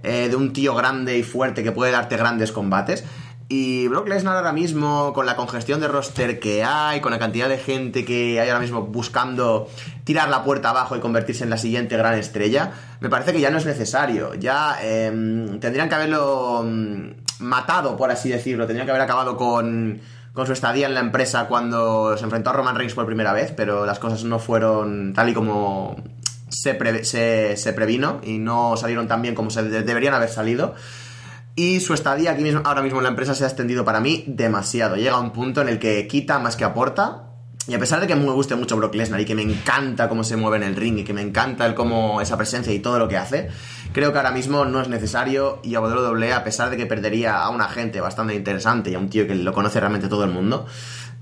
eh, de un tío grande y fuerte que puede darte grandes combates. Y Brock Lesnar ahora mismo, con la congestión de roster que hay, con la cantidad de gente que hay ahora mismo buscando tirar la puerta abajo y convertirse en la siguiente gran estrella, me parece que ya no es necesario. Ya em, tendrían que haberlo mm, matado, por así decirlo. Tendrían que haber acabado con, su estadía en la empresa cuando se enfrentó a Roman Reigns por primera vez, pero las cosas no fueron tal y como se, se, se previno y no salieron tan bien como se deberían haber salido. Y su estadía aquí mismo, ahora mismo en la empresa se ha extendido para mí demasiado. Llega a un punto en el que quita más que aporta. Y a pesar de que me guste mucho Brock Lesnar y que me encanta cómo se mueve en el ring y que me encanta cómo esa presencia y todo lo que hace, creo que ahora mismo no es necesario y a WWE, a pesar de que perdería a un agente bastante interesante y a un tío que lo conoce realmente todo el mundo,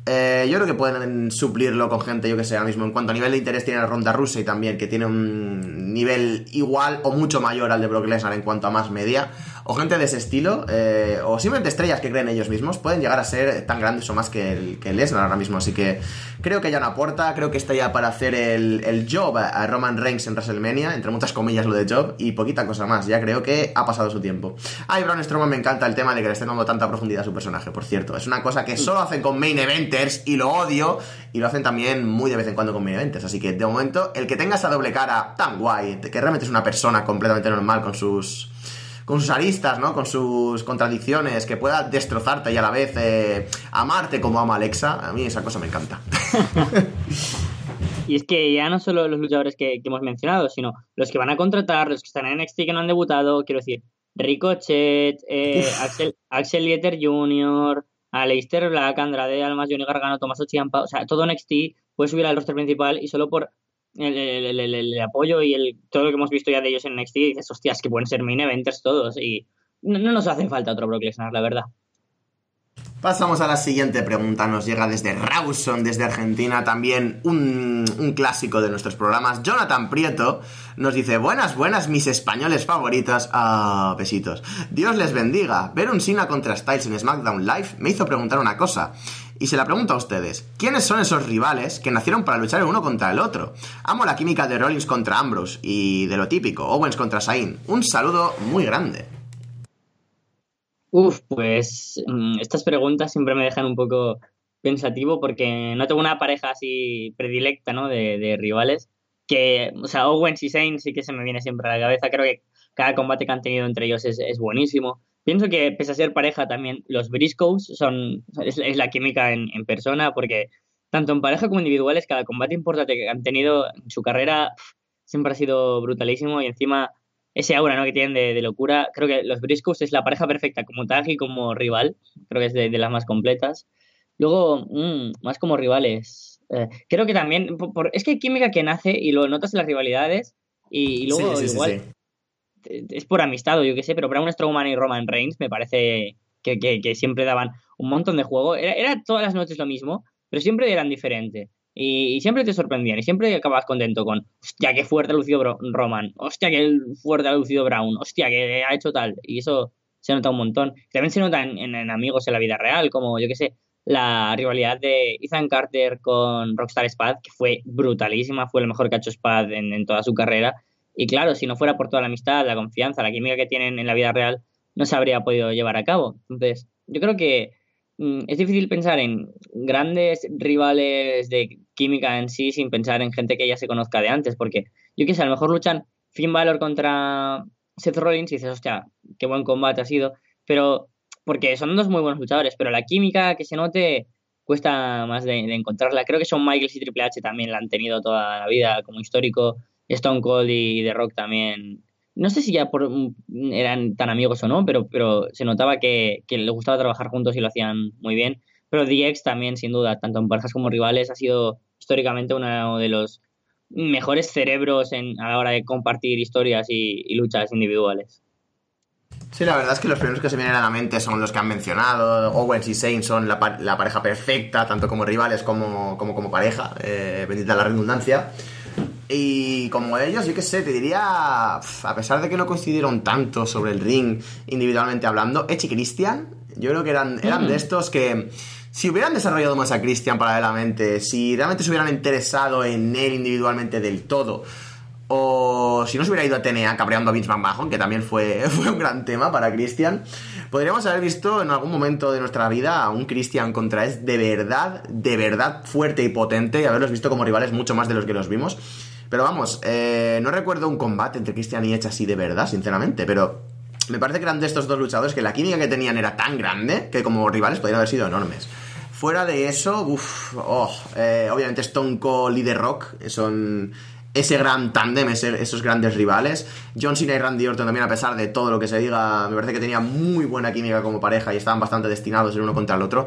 eh, yo creo que pueden suplirlo con gente, yo que sé, ahora mismo. En cuanto a nivel de interés, tiene a Ronda Rousey también, que tiene un nivel igual o mucho mayor al de Brock Lesnar en cuanto a más media o gente de ese estilo, eh, o simplemente estrellas que creen ellos mismos, pueden llegar a ser tan grandes o más que el, que Lesnar ahora mismo. Así que creo que ya no aporta, creo que está ya para hacer el, job a Roman Reigns en WrestleMania, entre muchas comillas lo de job, y poquita cosa más. Ya creo que ha pasado su tiempo. Ay, Braun Strowman me encanta el tema de que le estén dando tanta profundidad a su personaje, por cierto. Es una cosa que solo hacen con main eventers y lo odio, y lo hacen también muy de vez en cuando con main eventers. Así que de momento, el que tenga esa doble cara tan guay, que realmente es una persona completamente normal con sus con sus aristas, ¿no? Con sus contradicciones, que pueda destrozarte y a la vez eh, amarte como ama Alexa. A mí esa cosa me encanta.
y es que ya no solo los luchadores que, hemos mencionado, sino los que van a contratar, los que están en NXT que no han debutado, quiero decir, Ricochet, eh, Axel, Axel Lieter Jr., Aleister Black, Andrade, Almas, Johnny Gargano, Tomás Ciampa, o sea, todo NXT puede subir al roster principal y solo por el, apoyo y el, todo lo que hemos visto ya de ellos en NXT, y dices, hostias, que pueden ser main eventers todos. Y no, nos hace falta otro Brock Lesnar, la verdad.
Pasamos a la siguiente pregunta. Nos llega desde Rawson, desde Argentina, también un, clásico de nuestros programas. Jonathan Prieto nos dice: Buenas, buenas, mis españoles favoritos. Ah, besitos. Dios les bendiga. Ver un Sina contra Styles en SmackDown Live me hizo preguntar una cosa. Y se la pregunto a ustedes, ¿quiénes son esos rivales que nacieron para luchar el uno contra el otro? Amo la química de Rollins contra Ambrose y de lo típico, Owens contra Sain. Un saludo muy grande.
Uf, pues mm, estas preguntas siempre me dejan un poco pensativo porque no tengo una pareja así predilecta, ¿no? De, rivales. Que, o sea, Owens y Sain sí que se me viene siempre a la cabeza. Creo que cada combate que han tenido entre ellos es buenísimo. Pienso que, pese a ser pareja, también los Briscoes son, es, la química en, persona, porque tanto en pareja como individuales, cada combate importante que han tenido en su carrera siempre ha sido brutalísimo y encima ese aura ¿no? que tienen de, locura. Creo que los Briscoes es la pareja perfecta como tag y como rival. Creo que es de, las más completas. Luego, mm, más como rivales. Eh, creo que también, es que hay química que nace y lo notas en las rivalidades y, luego igual es por amistad yo qué sé, pero Braun Strowman y Roman Reigns me parece que, siempre daban un montón de juego. Era, todas las noches lo mismo, pero siempre eran diferentes. Y, siempre te sorprendían y siempre acababas contento con, hostia, qué fuerte ha lucido Roman, hostia, qué fuerte ha lucido Brown, hostia, que ha hecho tal. Y eso se nota un montón. También se nota en, amigos en la vida real, como yo qué sé, la rivalidad de Ethan Carter con Rockstar Spad, que fue brutalísima, fue el mejor que ha hecho Spad en toda su carrera. Y claro, si no fuera por toda la amistad, la confianza, la química que tienen en la vida real, no se habría podido llevar a cabo. Entonces, yo creo que mm, es difícil pensar en grandes rivales de química en sí sin pensar en gente que ya se conozca de antes, porque yo qué sé, a lo mejor luchan Finn Balor contra Seth Rollins y dices, hostia, qué buen combate ha sido, pero porque son dos muy buenos luchadores, pero la química que se note cuesta más de, encontrarla. Creo que Shawn Michaels y Triple H también la han tenido toda la vida como histórico, Stone Cold y The Rock también. No sé si ya por, eran tan amigos o no, pero, pero se notaba que, les gustaba trabajar juntos y lo hacían muy bien. Pero DX también, sin duda, tanto en parejas como rivales, ha sido históricamente uno de los mejores cerebros en, a la hora de compartir historias y, luchas individuales.
Sí, la verdad es que los primeros que se vienen a la mente son los que han mencionado. Owens y Zayn son la, pareja perfecta, tanto como rivales como como, pareja. Eh, bendita la redundancia. Y como ellos, yo qué sé, te diría, a pesar de que no coincidieron tanto sobre el ring individualmente hablando, y Christian, yo creo que eran, eran mm. de estos que si hubieran desarrollado más a Christian paralelamente, si realmente se hubieran interesado en él individualmente del todo, o si no se hubiera ido a TNA cabreando a Vince McMahon, que también fue, fue un gran tema para Christian, podríamos haber visto en algún momento de nuestra vida a un Christian contra es de verdad, de verdad fuerte y potente y haberlos visto como rivales mucho más de los que los vimos. Pero vamos, eh, no recuerdo un combate entre Christian y Edge así de verdad, sinceramente, pero me parece que eran de estos dos luchadores que la química que tenían era tan grande que como rivales podrían haber sido enormes. Fuera de eso, uff, oh, eh, obviamente Stone Cold y The Rock son ese gran tándem, esos grandes rivales. John Cena y Randy Orton también, a pesar de todo lo que se diga, me parece que tenía muy buena química como pareja y estaban bastante destinados el uno contra el otro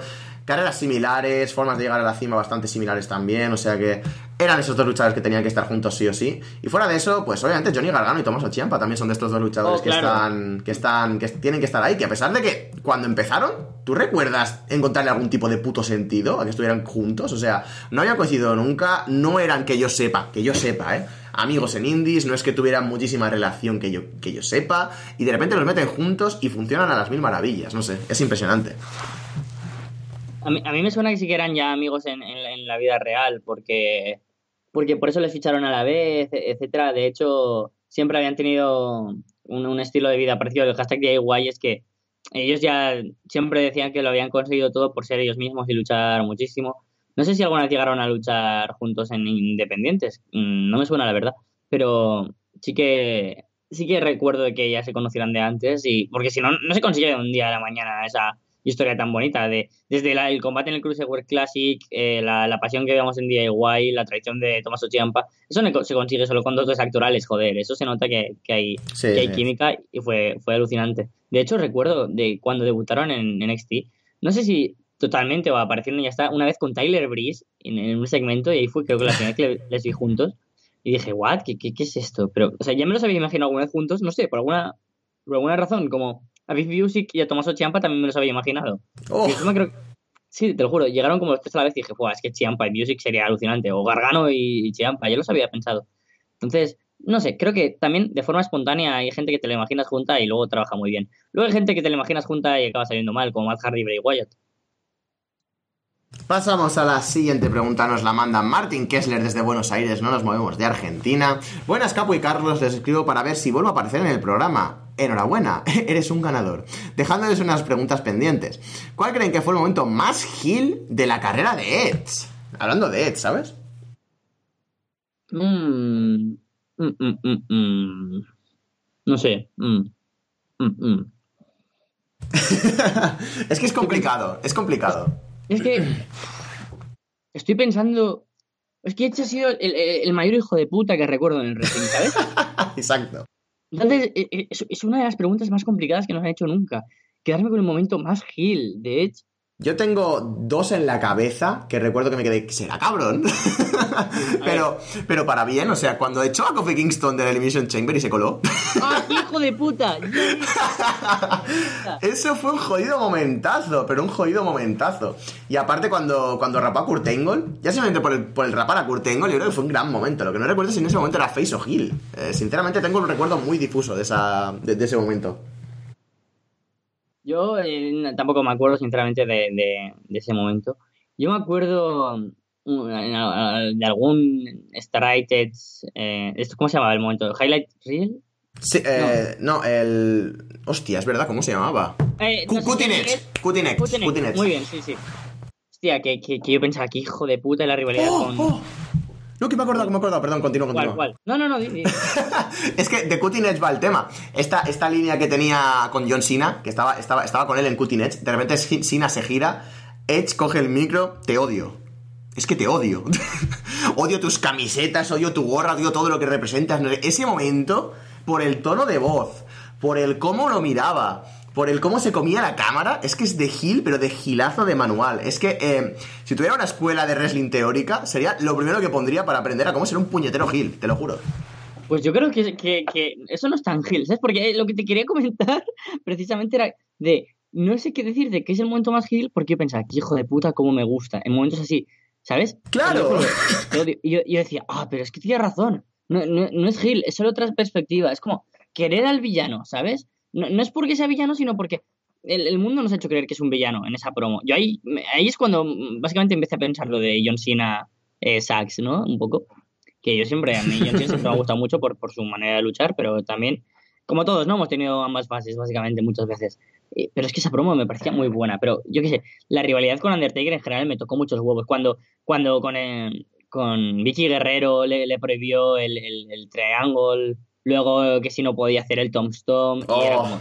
carreras similares, formas de llegar a la cima bastante similares también, o sea que eran esos dos luchadores que tenían que estar juntos sí o sí. Y fuera de eso, pues obviamente Johnny Gargano y Tomás Ciampa también son de estos dos luchadores oh, que están que están que tienen que estar ahí, que a pesar de que cuando empezaron, ¿tú recuerdas encontrarle algún tipo de puto sentido a que estuvieran juntos? O sea, no habían coincidido nunca, no eran que yo sepa, que yo sepa, ¿eh? amigos en indies, no es que tuvieran muchísima relación que yo, que yo sepa, y de repente los meten juntos y funcionan a las mil maravillas, no sé, es impresionante.
A mí, a mí me suena que sí que eran ya amigos en, en, la vida real, porque, porque por eso les ficharon a la vez, etcétera. De hecho, siempre habían tenido un, un estilo de vida parecido. El hashtag de es que ellos ya siempre decían que lo habían conseguido todo por ser ellos mismos y luchar muchísimo. No sé si alguna llegaron a luchar juntos en Independientes, no me suena la verdad, pero sí que sí que recuerdo que ya se conocieran de antes y porque si no no se consigue de un día a la mañana esa historia tan bonita, de desde el combate en el Cruiserweight Classic, eh, la, pasión que veíamos en DIY, la traición de Tomás Ciampa, eso no se consigue solo con dos actorales, joder, eso se nota que, hay, hay química y fue, fue alucinante. De hecho, recuerdo de cuando debutaron en, NXT, no sé si totalmente o aparecieron ya está, una vez con Tyler Breeze en, un segmento y ahí fue creo que la primera que les vi juntos y dije, ¿what? ¿Qué, qué, qué es esto? Pero, o sea, ya me los había imaginado alguna vez juntos, no sé, por alguna, por alguna razón, como a Big Music y a Tomaso Chiampa también me los había imaginado. Oh. Sí, te lo juro, llegaron como los tres a la vez y dije, es que Chiampa y Music sería alucinante, o Gargano y Chiampa, ya los había pensado. Entonces, no sé, creo que también de forma espontánea hay gente que te la imaginas junta y luego trabaja muy bien. Luego hay gente que te la imaginas junta y acaba saliendo mal, como Matt Hardy y Bray Wyatt.
Pasamos a la siguiente pregunta, nos la manda Martin Kessler desde Buenos Aires, no nos movemos de Argentina. Buenas Capo y Carlos, les escribo para ver si vuelvo a aparecer en el programa enhorabuena, eres un ganador. Dejándoles unas preguntas pendientes. ¿Cuál creen que fue el momento más gil de la carrera de Edge? Hablando de Edge, ¿sabes?
Mm, mm, mm, no sé.
es que es complicado, es complicado.
Es que estoy pensando. Es que Edge ha sido el, el mayor hijo de puta que recuerdo en el wrestling, ¿sabes?
Exacto.
Entonces, e, e, es, una de las preguntas más complicadas que nos han hecho nunca. Quedarme con el momento más gil de Edge
yo tengo dos en la cabeza que recuerdo que me quedé, será cabrón. pero, pero para bien, o sea, cuando echó a Kofi Kingston del Elimination Chamber y se coló.
¡Ah, hijo de puta!
Eso fue un jodido momentazo, pero un jodido momentazo. Y aparte, cuando, cuando rapó a Kurt Angle, ya simplemente por el, por el rapar a Kurt Angle, yo creo que fue un gran momento. Lo que no recuerdo es si en ese momento era Face o Hill. Eh, sinceramente, tengo un recuerdo muy difuso de, esa, de ese momento.
Yo eh, tampoco me acuerdo, sinceramente, de, ese momento. Yo me acuerdo mm, de algún Starlight, eh, ¿cómo se llamaba el momento? ¿Highlight Reel?
Sí, eh, no. el. Hostia, es verdad, ¿cómo se llamaba?
Eh, no.
Cutting Edge.
Muy bien, sí, sí. Hostia, que, que, que yo pensaba que hijo de puta la rivalidad
¡Oh,
con.
oh! No, que me he acordado, que me he acordado, perdón, continúa,
¿Cuál,
continúa.
cuál? No, no, no, di, di.
es que de Cutting Edge va el tema. Esta, esta línea que tenía con John Cena, que estaba, estaba, estaba con él en Cutting Edge, de repente Cena se gira, Edge coge el micro, te odio. Es que te odio. odio tus camisetas, odio tu gorra, odio todo lo que representas. Ese momento, por el tono de voz, por el cómo lo miraba, por el cómo se comía la cámara, es que es de gil, pero de gilazo de manual. Es que eh, si tuviera una escuela de wrestling teórica, sería lo primero que pondría para aprender a cómo ser un puñetero gil, te lo juro.
Pues yo creo que, que, que eso no es tan gil, ¿sabes? Porque lo que te quería comentar precisamente era de. No sé qué decir de que es el momento más gil porque yo pensaba, que hijo de puta, cómo me gusta. En momentos así, ¿sabes?
¡Claro!
Y yo, yo decía, ah, pero es que tienes razón. No, no, no es gil, es solo otra perspectiva. Es como querer al villano, ¿sabes? No, no es porque sea villano, sino porque el, mundo nos ha hecho creer que es un villano en esa promo. Yo ahí, ahí es cuando mm, básicamente empecé a pensar lo de John Cena eh, Sax, ¿no? Un poco. Que yo siempre, a mí John Cena siempre me ha gustado mucho por, por su manera de luchar, pero también, como todos, ¿no? Hemos tenido ambas fases, básicamente, muchas veces. Eh, pero es que esa promo me parecía muy buena. Pero yo qué sé, la rivalidad con Undertaker en general me tocó muchos huevos. Cuando, cuando con, eh, con Vicky Guerrero le, prohibió el, el, el triangle, luego que si no podía hacer el tombstone, y era
Oh.
como,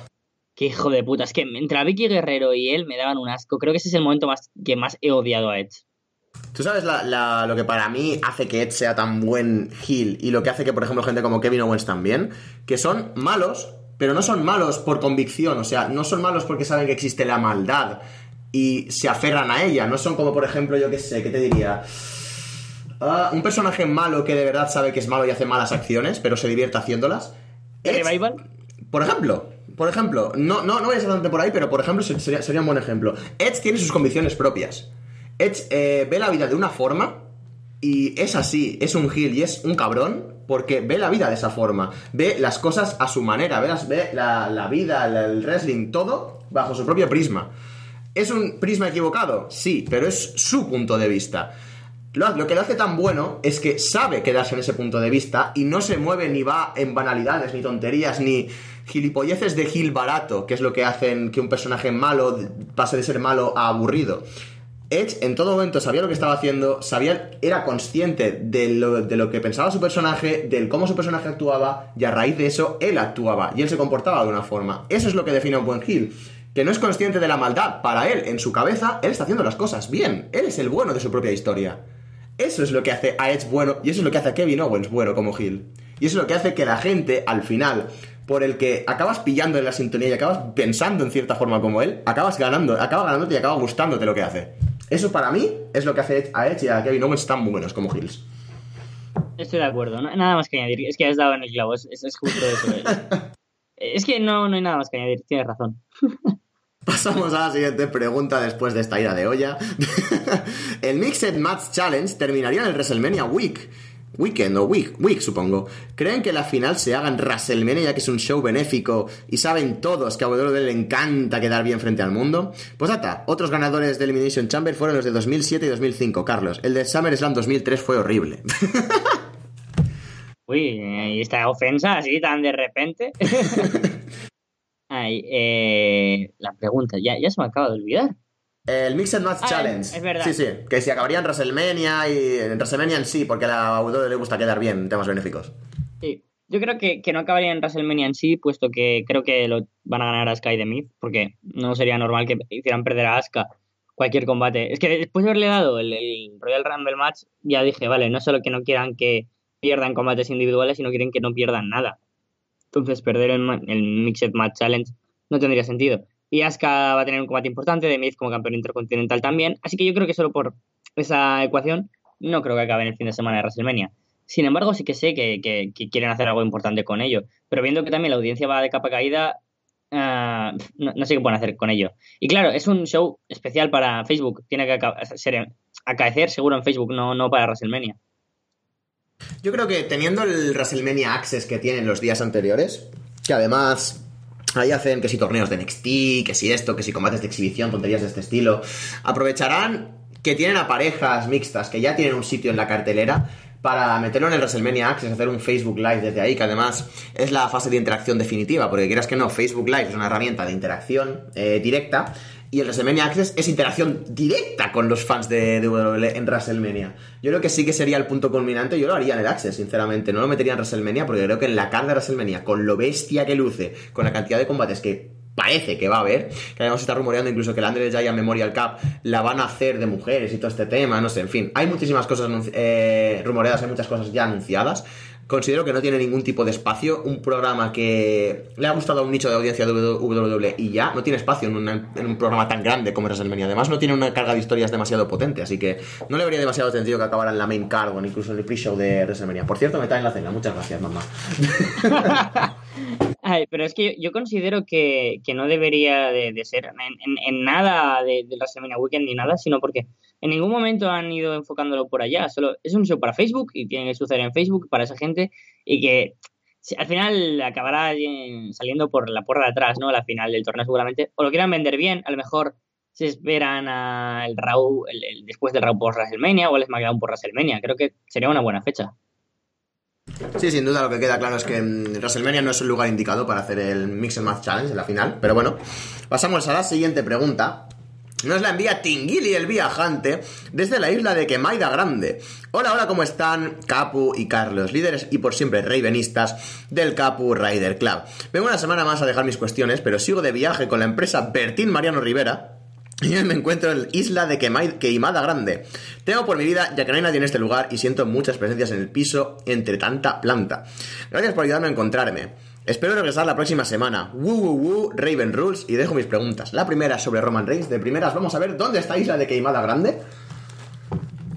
qué hijo de puta. Es que entre Vicky Guerrero y él me daban un asco. Creo que ese es el momento más que más he odiado a Edge.
¿Tú sabes la- la- lo que para mí hace que Edge sea tan buen heel y lo que hace que, por ejemplo, gente como Kevin Owens también, que son malos, pero no son malos por convicción, o sea, no son malos porque saben que existe la maldad y se aferran a ella, no son como, por ejemplo, yo qué sé, ¿qué te diría? Ah, un personaje malo que de verdad sabe que es malo y hace malas acciones, pero se divierte haciéndolas. Edge-
¿Revival?
por ejemplo, por ejemplo, no, no, no voy a exactamente por ahí, pero por ejemplo se- sería, sería un buen ejemplo. Edge tiene sus convicciones propias. Edge eh, ve la vida de una forma y es así, es un gil y es un cabrón porque ve la vida de esa forma, ve las cosas a su manera, ve, las- ve la, la vida, el wrestling, todo bajo su propio prisma. ¿Es un prisma equivocado? Sí, pero es su punto de vista. Lo, que lo hace tan bueno es que sabe quedarse en ese punto de vista y no se mueve ni va en banalidades, ni tonterías, ni gilipolleces de gil barato, que es lo que hacen que un personaje malo pase de ser malo a aburrido. Edge en todo momento sabía lo que estaba haciendo, sabía, era consciente de lo, de lo que pensaba su personaje, del cómo su personaje actuaba, y a raíz de eso él actuaba y él se comportaba de una forma. Eso es lo que define a un buen heel. Que no es consciente de la maldad. Para él, en su cabeza, él está haciendo las cosas bien. Él es el bueno de su propia historia. Eso es lo que hace a Edge bueno y eso es lo que hace a Kevin Owens bueno como heel. Y eso es lo que hace que la gente, al final, por el que acabas pillando en la sintonía y acabas pensando en cierta forma como él, acabas ganando, acaba ganándote y acaba gustándote lo que hace. Eso para mí es lo que hace a Edge y a Kevin Owens tan buenos como heels.
Estoy de acuerdo, no- nada más que añadir. Es que has dado en el clavo, es, es- es justo eso. Es, es que no, no hay nada más que añadir, tienes razón.
Pasamos a la siguiente pregunta después de esta ira de olla. el Mixed Match Challenge terminaría en el WrestleMania Week. Weekend o Week, Week supongo. ¿Creen que la final se haga en WrestleMania ya que es un show benéfico y saben todos que a WWE le encanta quedar bien frente al mundo? Pues ata, otros ganadores de Elimination Chamber fueron los de 2007 y 2005, Carlos. El de SummerSlam 2003 fue horrible.
Uy, y esta ofensa así tan de repente. Ay, eh, la pregunta, ya, ya se me acaba de olvidar.
El Mixed Match
Ah,
Challenge.
es verdad.
Sí, sí. Que si acabaría en WrestleMania y en WrestleMania en sí, porque a la WWE le gusta quedar bien en temas benéficos.
Sí, yo creo que, que no acabaría en WrestleMania en sí, puesto que creo que lo van a ganar Asuka y The Miz, porque no sería normal que hicieran perder a Asuka cualquier combate. Es que después de haberle dado el, el Royal Rumble match, ya dije, vale, no solo que no quieran que pierdan combates individuales, sino quieren que no pierdan nada. Entonces, perder el, el Mixed Match Challenge no tendría sentido. Y Asuka va a tener un combate importante, The Miz como campeón intercontinental también, así que yo creo que solo por esa ecuación no creo que acabe en el fin de semana de WrestleMania. Sin embargo, sí que sé que, que- quieren hacer algo importante con ello. Pero viendo que también la audiencia va de capa caída, ah, no, sé qué pueden hacer con ello. Y claro, es un show especial para Facebook. Tiene que ser, acaecer seguro en Facebook, no, no para WrestleMania.
Yo creo que teniendo el WrestleMania Access que tienen los días anteriores, que además ahí hacen que si torneos de NXT, que si esto, que si combates de exhibición, tonterías de este estilo, aprovecharán que tienen a parejas mixtas que ya tienen un sitio en la cartelera para meterlo en el WrestleMania Access, hacer un Facebook Live desde ahí, que además es la fase de interacción definitiva, porque quieras que no, Facebook Live es una herramienta de interacción eh, directa y el WrestleMania Access es interacción directa con los fans de, WWE en WrestleMania. Yo creo que sí que sería el punto culminante. Yo lo haría en el Access, sinceramente. No lo metería en WrestleMania porque creo que en la carta de WrestleMania, con lo bestia que luce, con la cantidad de combates que parece que va a haber, que además está rumoreando incluso que la Andre Giant Memorial Cup la van a hacer de mujeres y todo este tema, no sé, en fin, hay muchísimas cosas eh, rumoreadas, hay muchas cosas ya anunciadas. Considero que no tiene ningún tipo de espacio. Un programa que le ha gustado a un nicho de audiencia de WWE y ya no tiene espacio en, en un programa tan grande como WrestleMania. Además, no tiene una carga de historias demasiado potente, así que no le habría demasiado sentido que acabara en la main card o incluso en el pre-show de WrestleMania. Por cierto, me está en la cena. Muchas gracias, mamá.
Ay, pero es que yo considero que, que no debería de, ser en nada de, de WrestleMania Weekend ni nada, sino porque en ningún momento han ido enfocándolo por allá. Solo es un show para Facebook y tiene que suceder en Facebook para esa gente y que al final acabará saliendo por la puerta de atrás, ¿no? A la final del torneo seguramente. O lo quieran vender bien, a lo mejor se esperan al Raw, el, después del Raw por WrestleMania o el SmackDown por WrestleMania. Creo que sería una buena fecha.
Sí, sin duda lo que queda claro es que WrestleMania no es el lugar indicado para hacer el Mix and Match Challenge en la final. Pero bueno, pasamos a la siguiente pregunta. Nos la envía Tingili el viajante desde la isla de Quemaida Grande. Hola, hola, ¿cómo están? Capu y Carlos, líderes y por siempre ravenistas del Capu Rider Club. Vengo una semana más a dejar mis cuestiones, pero sigo de viaje con la empresa Bertín Mariano Rivera, y me encuentro en la isla de Queimada Grande. Temo por mi vida, ya que no hay nadie en este lugar y siento muchas presencias en el piso entre tanta planta. Gracias por ayudarme a encontrarme. Espero regresar la próxima semana. Woo woo woo, Raven Rules. Y dejo mis preguntas. La primera sobre Roman Reigns. De primeras, vamos a ver dónde está Isla de Queimada Grande.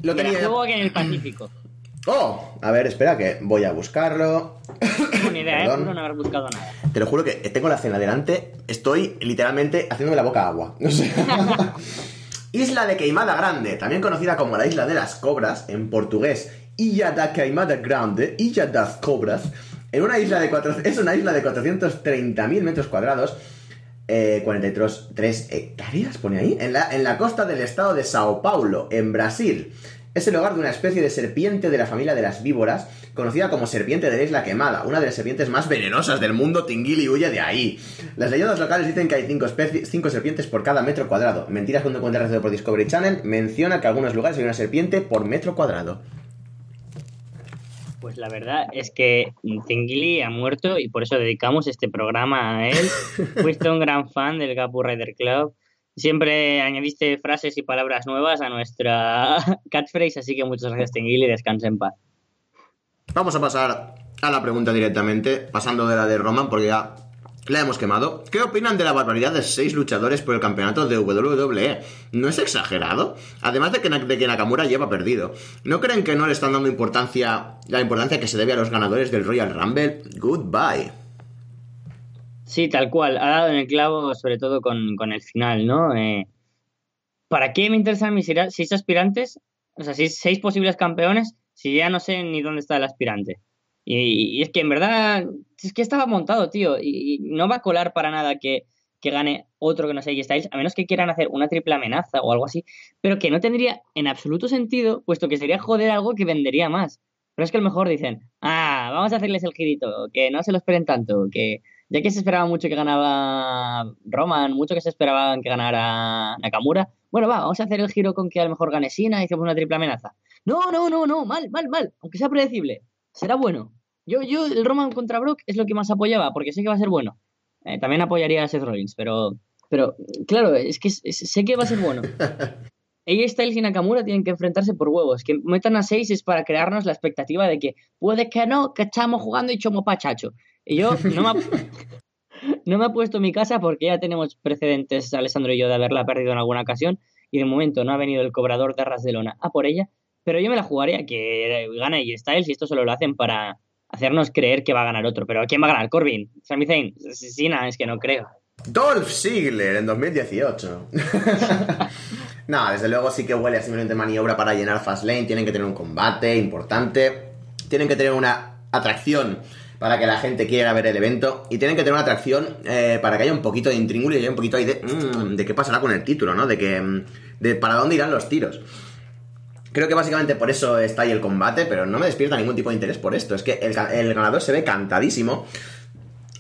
Lo tenía. juego aquí en el Pacífico.
Oh, a ver, espera que voy a buscarlo.
No ni idea, ¿eh? no haber buscado nada.
Te lo juro que tengo la cena delante. Estoy literalmente haciéndome la boca agua. No sé. Isla de Queimada Grande, también conocida como la Isla de las Cobras, en portugués, Ilha da Queimada Grande, Ilha das Cobras, en una isla de cuatro, es una isla de 430.000 metros cuadrados, eh, 43 hectáreas, pone ahí, en la, en la costa del estado de Sao Paulo, en Brasil. Es el hogar de una especie de serpiente de la familia de las víboras, conocida como serpiente de la isla quemada, una de las serpientes más venenosas del mundo, Tinguili huye de ahí. Las leyendas locales dicen que hay cinco, cinco serpientes por cada metro cuadrado. Mentiras documental realizado por Discovery Channel menciona que en algunos lugares hay una serpiente por metro cuadrado.
Pues la verdad es que Tingili ha muerto y por eso dedicamos este programa a él. Fuiste un gran fan del Gapu Rider Club. Siempre añadiste frases y palabras nuevas a nuestra catchphrase, así que muchas gracias Tingili, descansa en paz.
Vamos a pasar a la pregunta directamente, pasando de la de Roman, porque ya la hemos quemado. ¿Qué opinan de la barbaridad de seis luchadores por el campeonato de WWE? ¿No es exagerado? Además de que, de que Nakamura lleva perdido. ¿No creen que no le están dando importancia, la importancia que se debe a los ganadores del Royal Rumble? Goodbye.
Sí, tal cual. Ha dado en el clavo, sobre todo con, con el final, ¿no? Eh, ¿Para qué me interesan mis seis aspirantes? O sea, seis, seis posibles campeones si ya no sé ni dónde está el aspirante. Y, es que en verdad, es que estaba montado, tío. Y, no va a colar para nada que, que, gane otro que no sea Styles, a menos que quieran hacer una triple amenaza o algo así. Pero que no tendría en absoluto sentido, puesto que sería joder algo que vendería más. Pero es que a lo mejor dicen, ah, vamos a hacerles el girito, que no se lo esperen tanto, que ya que se esperaba mucho que ganaba Roman, mucho que se esperaban que ganara Nakamura, bueno, va, vamos a hacer el giro con que a lo mejor gane Sina y hacemos una triple amenaza. No, no, no, no, mal, mal, mal, aunque sea predecible será bueno. Yo, yo, el Roman contra Brock es lo que más apoyaba, porque sé que va a ser bueno. Eh, también apoyaría a Seth Rollins, pero, pero claro, es que es, sé que va a ser bueno. Ella Styles y Nakamura tienen que enfrentarse por huevos. Que metan a seis es para crearnos la expectativa de que puede que no, que estamos jugando y chomo pachacho. Y yo no me, no me he puesto en mi casa porque ya tenemos precedentes, Alessandro y yo, de haberla perdido en alguna ocasión. Y de momento no ha venido el cobrador de Ras de Lona a por ella pero yo me la jugaría que gane y Styles y esto solo lo hacen para hacernos creer que va a ganar otro. Pero ¿quién va a ganar? ¿Corbin? ¿Sami Zayn? Sina, es que no creo.
Dolph Ziggler en 2018. no, desde luego sí que huele a simplemente maniobra para llenar Fastlane. Tienen que tener un combate importante. Tienen que tener una atracción para que la gente quiera ver el evento. Y tienen que tener una atracción eh, para que haya un poquito de intríngulo y haya un poquito ahí de, mmm, de qué pasará con el título, ¿no? De que. De para dónde irán los tiros. Creo que básicamente por eso está ahí el combate, pero no me despierta ningún tipo de interés por esto. Es que el, el ganador se ve cantadísimo.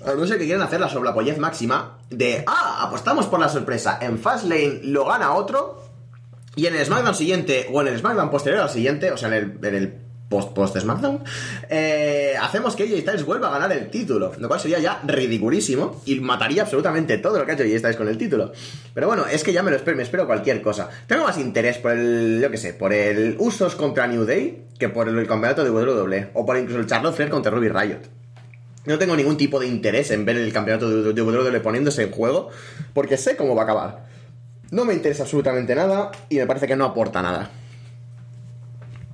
A no ser que quieran hacer la sobreapoyez máxima de, ah, apostamos por la sorpresa. En Fastlane lo gana otro. Y en el SmackDown siguiente, o en el SmackDown posterior al siguiente, o sea, en el post, post SmackDown, eh, hacemos que AJ Styles vuelva a ganar el título. Lo cual sería ya ridiculísimo y mataría absolutamente todo lo que ha hecho AJ Styles con el título. Pero bueno, es que ya me lo espero, me espero cualquier cosa. Tengo más interés por el, yo qué sé, por el Usos contra New Day que por el, campeonato de WWE. O por incluso el Charlotte Flair contra Ruby Riot. No tengo ningún tipo de interés en ver el campeonato de de WWE poniéndose en juego, porque sé cómo va a acabar. No me interesa absolutamente nada y me parece que no aporta nada.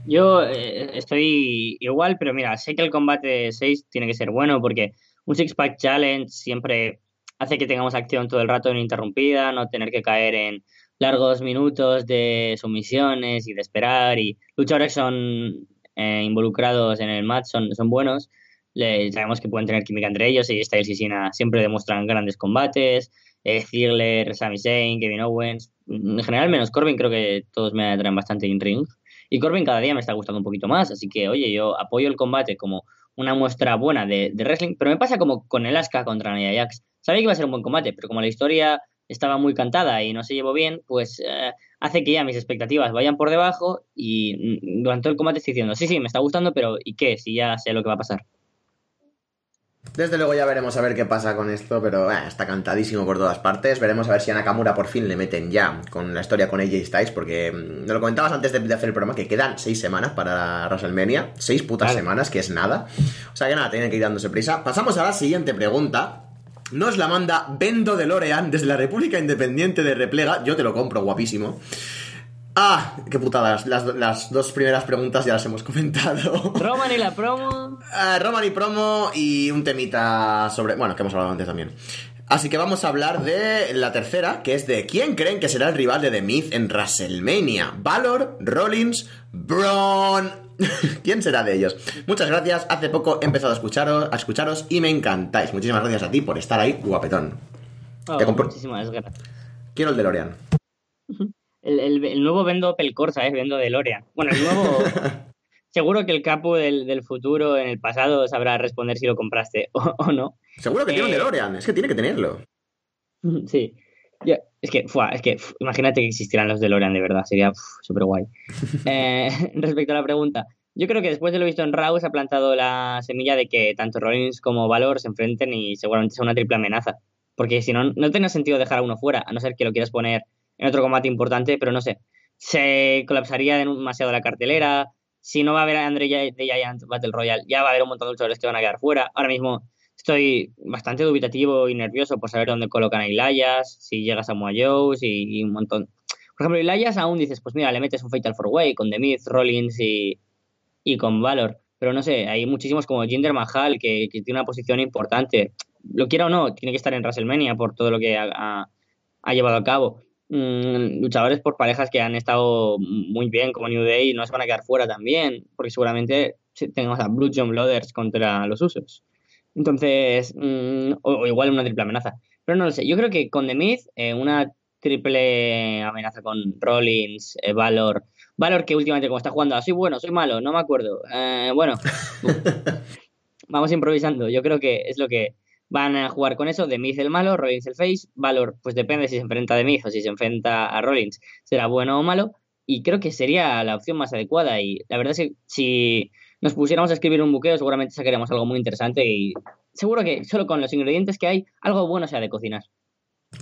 Yo eh, estoy igual, pero mira, sé que el combate 6 tiene que ser bueno porque un Six-Pack Challenge siempre hace que tengamos acción todo el rato ininterrumpida, no tener que caer en largos minutos de sumisiones y de esperar y luchadores son eh, involucrados en el match son, buenos. Le, sabemos que pueden tener química entre ellos y Styles y Cena siempre demuestran grandes combates. Eh, Ziggler, Sami Zayn, Kevin Owens, en general menos Corbin creo que todos me atraen bastante en ring. Y Corbin cada día me está gustando un poquito más, así que, oye, yo apoyo el combate como una muestra buena de, de wrestling, pero me pasa como con el Asuka contra Nia Jax. Sabía que iba a ser un buen combate, pero como la historia estaba muy cantada y no se llevó bien, pues eh, hace que ya mis expectativas vayan por debajo y mm, durante todo el combate estoy diciendo, sí, sí, me está gustando, pero ¿y qué? Si ya sé lo que va a pasar.
Desde luego ya veremos a ver qué pasa con esto, pero eh, está cantadísimo por todas partes. Veremos a ver si a Nakamura por fin le meten ya con la historia con AJ Styles, porque mm, me lo comentabas antes de, de hacer el programa, que quedan seis semanas para WrestleMania. Seis putas semanas, que es nada. O sea que nada, tienen que ir dándose prisa. Pasamos a la siguiente pregunta. Nos la manda Bendo de Lorean desde la República Independiente de Replega. Yo te lo compro, guapísimo. Ah, qué putadas. Las, las dos primeras preguntas ya las hemos comentado.
Roman y la promo.
Ah, Roman y promo y un temita sobre. Bueno, que hemos hablado antes también. Así que vamos a hablar de la tercera, que es de quién creen que será el rival de The Myth en WrestleMania. Valor, Rollins, Braun. ¿Quién será de ellos? Muchas gracias. Hace poco he empezado a escucharos, a escucharos y me encantáis. Muchísimas gracias a ti por estar ahí, guapetón.
Oh,
Te
muchísimas gracias.
Quiero el de Lorean.
El, el, el nuevo Vendo Opel Corsa, ¿eh? Vendo DeLorean. Bueno, el nuevo... Seguro que el capo del, del futuro en el pasado sabrá responder si lo compraste o, o no.
Seguro que tiene un
Eh.
DeLorean. Es que tiene que tenerlo.
Sí. Ya, es que, fua, es que, imagínate que existieran los DeLorean de verdad, sería súper guay. Eh, respecto a la pregunta, yo creo que después de lo visto en Raw se ha plantado la semilla de que tanto Rollins como Valor se enfrenten y seguramente sea una triple amenaza. Porque si no, no tiene sentido dejar a uno fuera, a no ser que lo quieras poner en otro combate importante, pero no sé. Se colapsaría demasiado la cartelera. Si no va a haber a Andre Gi- de Giant Battle Royale, ya va a haber un montón de luchadores que van a quedar fuera. Ahora mismo estoy bastante dubitativo y nervioso por saber dónde colocan a Elias, si llega Samoa Joe, y, un montón. Por ejemplo, Elias aún dices, pues mira, le metes un Fatal 4-Way con The Miz, Rollins y, y con Valor. Pero no sé, hay muchísimos como Jinder Mahal que, tiene una posición importante. Lo quiera o no, tiene que estar en WrestleMania por todo lo que ha llevado a cabo. Mm, luchadores por parejas que han estado muy bien, como New Day, no se van a quedar fuera también, porque seguramente tengamos a Blue John Blooders contra los usos. Entonces, mm, o, o igual una triple amenaza. Pero no lo sé, yo creo que con The Miz, eh, una triple amenaza con Rollins, eh, Valor. Valor que últimamente como está jugando, soy bueno, soy malo, no me acuerdo. Eh, bueno, vamos improvisando. Yo creo que es lo que van a jugar con eso. Miz el malo, Rollins el face. Valor, pues depende si se enfrenta a Miz o si se enfrenta a Rollins, será bueno o malo. Y creo que sería la opción más adecuada. Y la verdad es que si nos pusiéramos a escribir un buqueo, seguramente sacaríamos algo muy interesante. Y seguro que solo con los ingredientes que hay, algo bueno se de cocinar.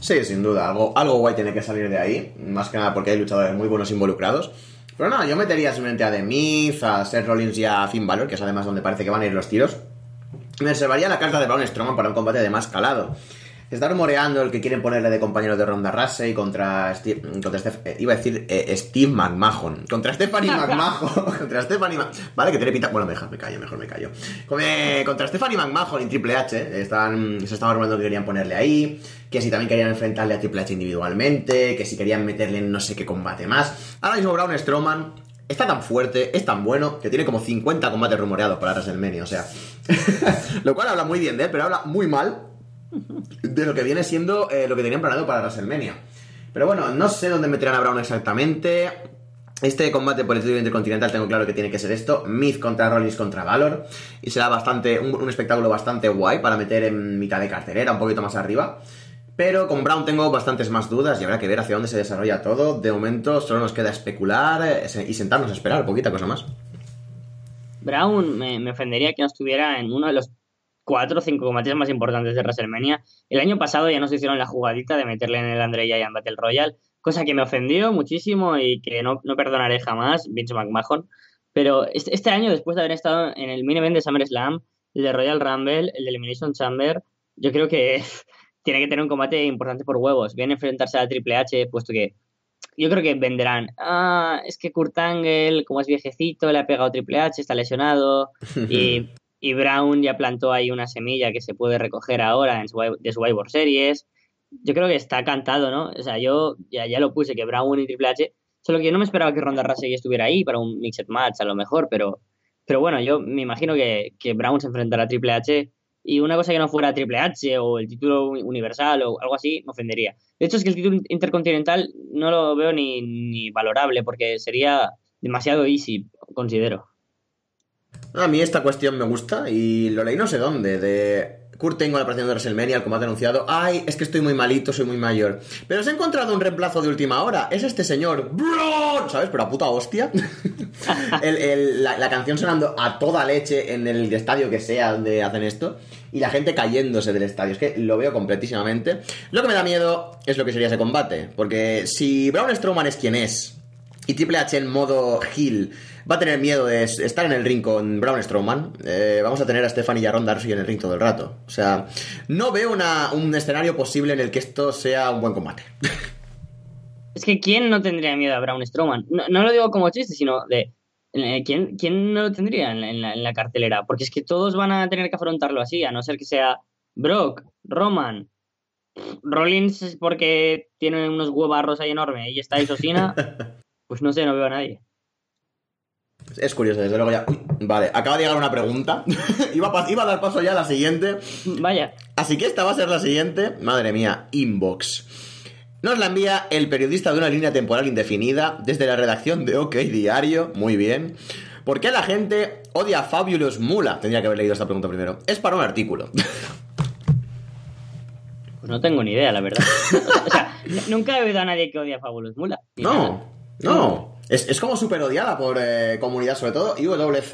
Sí, sin duda, algo, algo guay tiene que salir de ahí, más que nada porque hay luchadores muy buenos involucrados. Pero no, yo metería simplemente a The Miz, a Seth Rollins y a Finn Balor, que es además donde parece que van a ir los tiros. Me reservaría la carta de Braun Strowman para un combate de más calado. Está rumoreando el que quieren ponerle de compañero de Ronda Rousey contra Steve, contra Steph- eh, iba a decir eh, Steve McMahon, contra Stephanie McMahon, contra Stephanie Ma- vale que tiene pinta, bueno mejor me callo, mejor me callo, Con- eh, contra Stephanie McMahon en Triple H, eh, están, se estaba rumoreando que querían ponerle ahí, que si también querían enfrentarle a Triple H individualmente, que si querían meterle en no sé qué combate más. Ahora mismo Braun Strowman está tan fuerte, es tan bueno, que tiene como 50 combates rumoreados para WrestleMania, o sea, lo cual habla muy bien de él, pero habla muy mal de lo que viene siendo eh, lo que tenían planeado para WrestleMania. Pero bueno, no sé dónde meterán a Brown exactamente. Este combate por el título intercontinental tengo claro que tiene que ser esto. Myth contra Rollins contra Valor. Y será bastante. Un, un espectáculo bastante guay para meter en mitad de cartelera, un poquito más arriba. Pero con Brown tengo bastantes más dudas y habrá que ver hacia dónde se desarrolla todo. De momento solo nos queda especular eh, y sentarnos a esperar, poquita cosa más.
Brown me, ofendería que no estuviera en uno de los cuatro o cinco combates más importantes de WrestleMania. El año pasado ya nos hicieron la jugadita de meterle en el Andre Giant Battle Royale, cosa que me ofendió muchísimo y que no, no perdonaré jamás, Vince McMahon. Pero este, este, año, después de haber estado en el main event de SummerSlam, el de Royal Rumble, el de Elimination Chamber, yo creo que tiene que tener un combate importante por huevos. Viene a enfrentarse a Triple H, puesto que yo creo que venderán. Ah, es que Kurt Angle, como es viejecito, le ha pegado Triple H, está lesionado. y y Brown ya plantó ahí una semilla que se puede recoger ahora en de Survivor Series. Yo creo que está cantado, ¿no? O sea, yo ya, ya lo puse, que Brown y Triple H, solo que yo no me esperaba que Ronda Rousey estuviera ahí para un mixed match a lo mejor, pero, pero bueno, yo me imagino que, que Brown se enfrentará a Triple H y una cosa que no fuera Triple H o el título universal o algo así me ofendería. De hecho, es que el título intercontinental no lo veo ni, ni valorable porque sería demasiado easy, considero.
A mí esta cuestión me gusta y lo leí no sé dónde, de Kurt tengo la aparición de WrestleMania, el combate anunciado. Ay, es que estoy muy malito, soy muy mayor. Pero se ha encontrado un reemplazo de última hora. Es este señor, Bro, ¿sabes? Pero a puta hostia. la, canción sonando a toda leche en el estadio que sea donde hacen esto. Y la gente cayéndose del estadio. Es que lo veo completísimamente. Lo que me da miedo es lo que sería ese combate. Porque si Braun Strowman es quien es, y Triple H en modo heel va a tener miedo de estar en el ring con Braun Strowman. Eh, vamos a tener a Stephanie y a Ronda Rousey en el ring todo el rato. O sea, no veo un escenario posible en el que esto sea un buen combate.
Es que ¿quién no tendría miedo a Braun Strowman? No, lo digo como chiste, sino de... Eh, ¿quién, ¿Quién no lo tendría en la, en la cartelera? Porque es que todos van a tener que afrontarlo así, a no ser que sea Brock, Roman, Rollins porque tiene unos huevarros ahí enormes y está Isosina, pues no sé, no veo a nadie.
Es curioso, desde luego ya. Vale, acaba de llegar una pregunta. iba, a, iba, a, dar paso ya a la siguiente.
Vaya.
Así que esta va a ser la siguiente. Madre mía, inbox. Nos la envía el periodista de una línea temporal indefinida desde la redacción de OK Diario. Muy bien. ¿Por qué la gente odia a Fabulous Mula? Tendría que haber leído esta pregunta primero. Es para un artículo.
Pues no tengo ni idea, la verdad. o sea, nunca he oído a nadie que odia a Fabulous Mula.
No, no. Es, como súper odiada por eh, comunidad, sobre todo IWC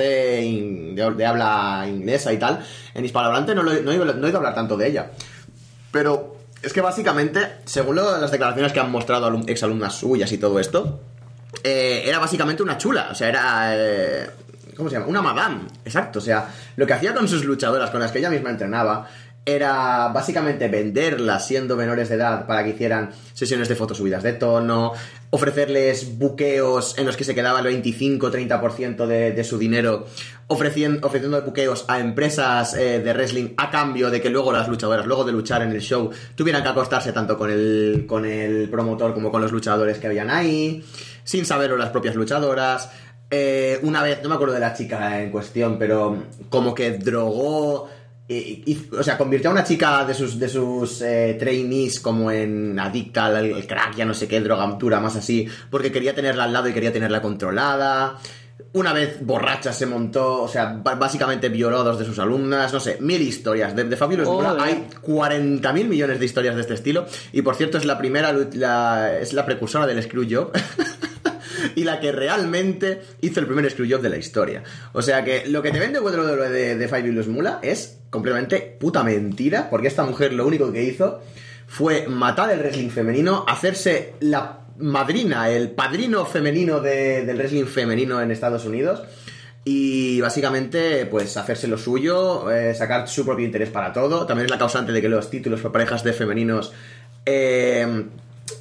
de, habla inglesa y tal. En hispanohablante no, no, he, no, he hablar tanto de ella. Pero es que básicamente, según las declaraciones que han mostrado exalumnas suyas y todo esto, eh, era básicamente una chula. O sea, era. Eh, ¿Cómo se llama? Una madame. Exacto. O sea, lo que hacía con sus luchadoras, con las que ella misma entrenaba, era básicamente venderlas siendo menores de edad para que hicieran sesiones de fotos subidas de tono, ofrecerles buqueos en los que se quedaba el 25-30% de, de su dinero, ofreciendo, ofreciendo buqueos a empresas eh, de wrestling a cambio de que luego las luchadoras, luego de luchar en el show, tuvieran que acostarse tanto con el, con el promotor como con los luchadores que habían ahí, sin saberlo las propias luchadoras. Eh, una vez, no me acuerdo de la chica en cuestión, pero como que drogó o sea, convirtió a una chica de sus, de sus eh, trainees como en adicta al, crack, ya no sé qué, drogatura, más así, porque quería tenerla al lado y quería tenerla controlada. Una vez borracha se montó, o sea, básicamente violó a dos de sus alumnas, no sé, mil historias. De, de Fabulous hay 40.000 millones de historias de este estilo. Y por cierto, es la primera, es la precursora del Screwjob. y la que realmente hizo el primer screwjob de la historia. O sea que lo que te vende de, de, de Five Mula es completamente puta mentira, porque esta mujer lo único que hizo fue matar el wrestling femenino, hacerse la madrina, el padrino femenino del wrestling femenino en Estados Unidos. Y básicamente, pues hacerse lo suyo, eh, sacar su propio interés para todo. También es la causante de que los títulos para parejas de femeninos eh,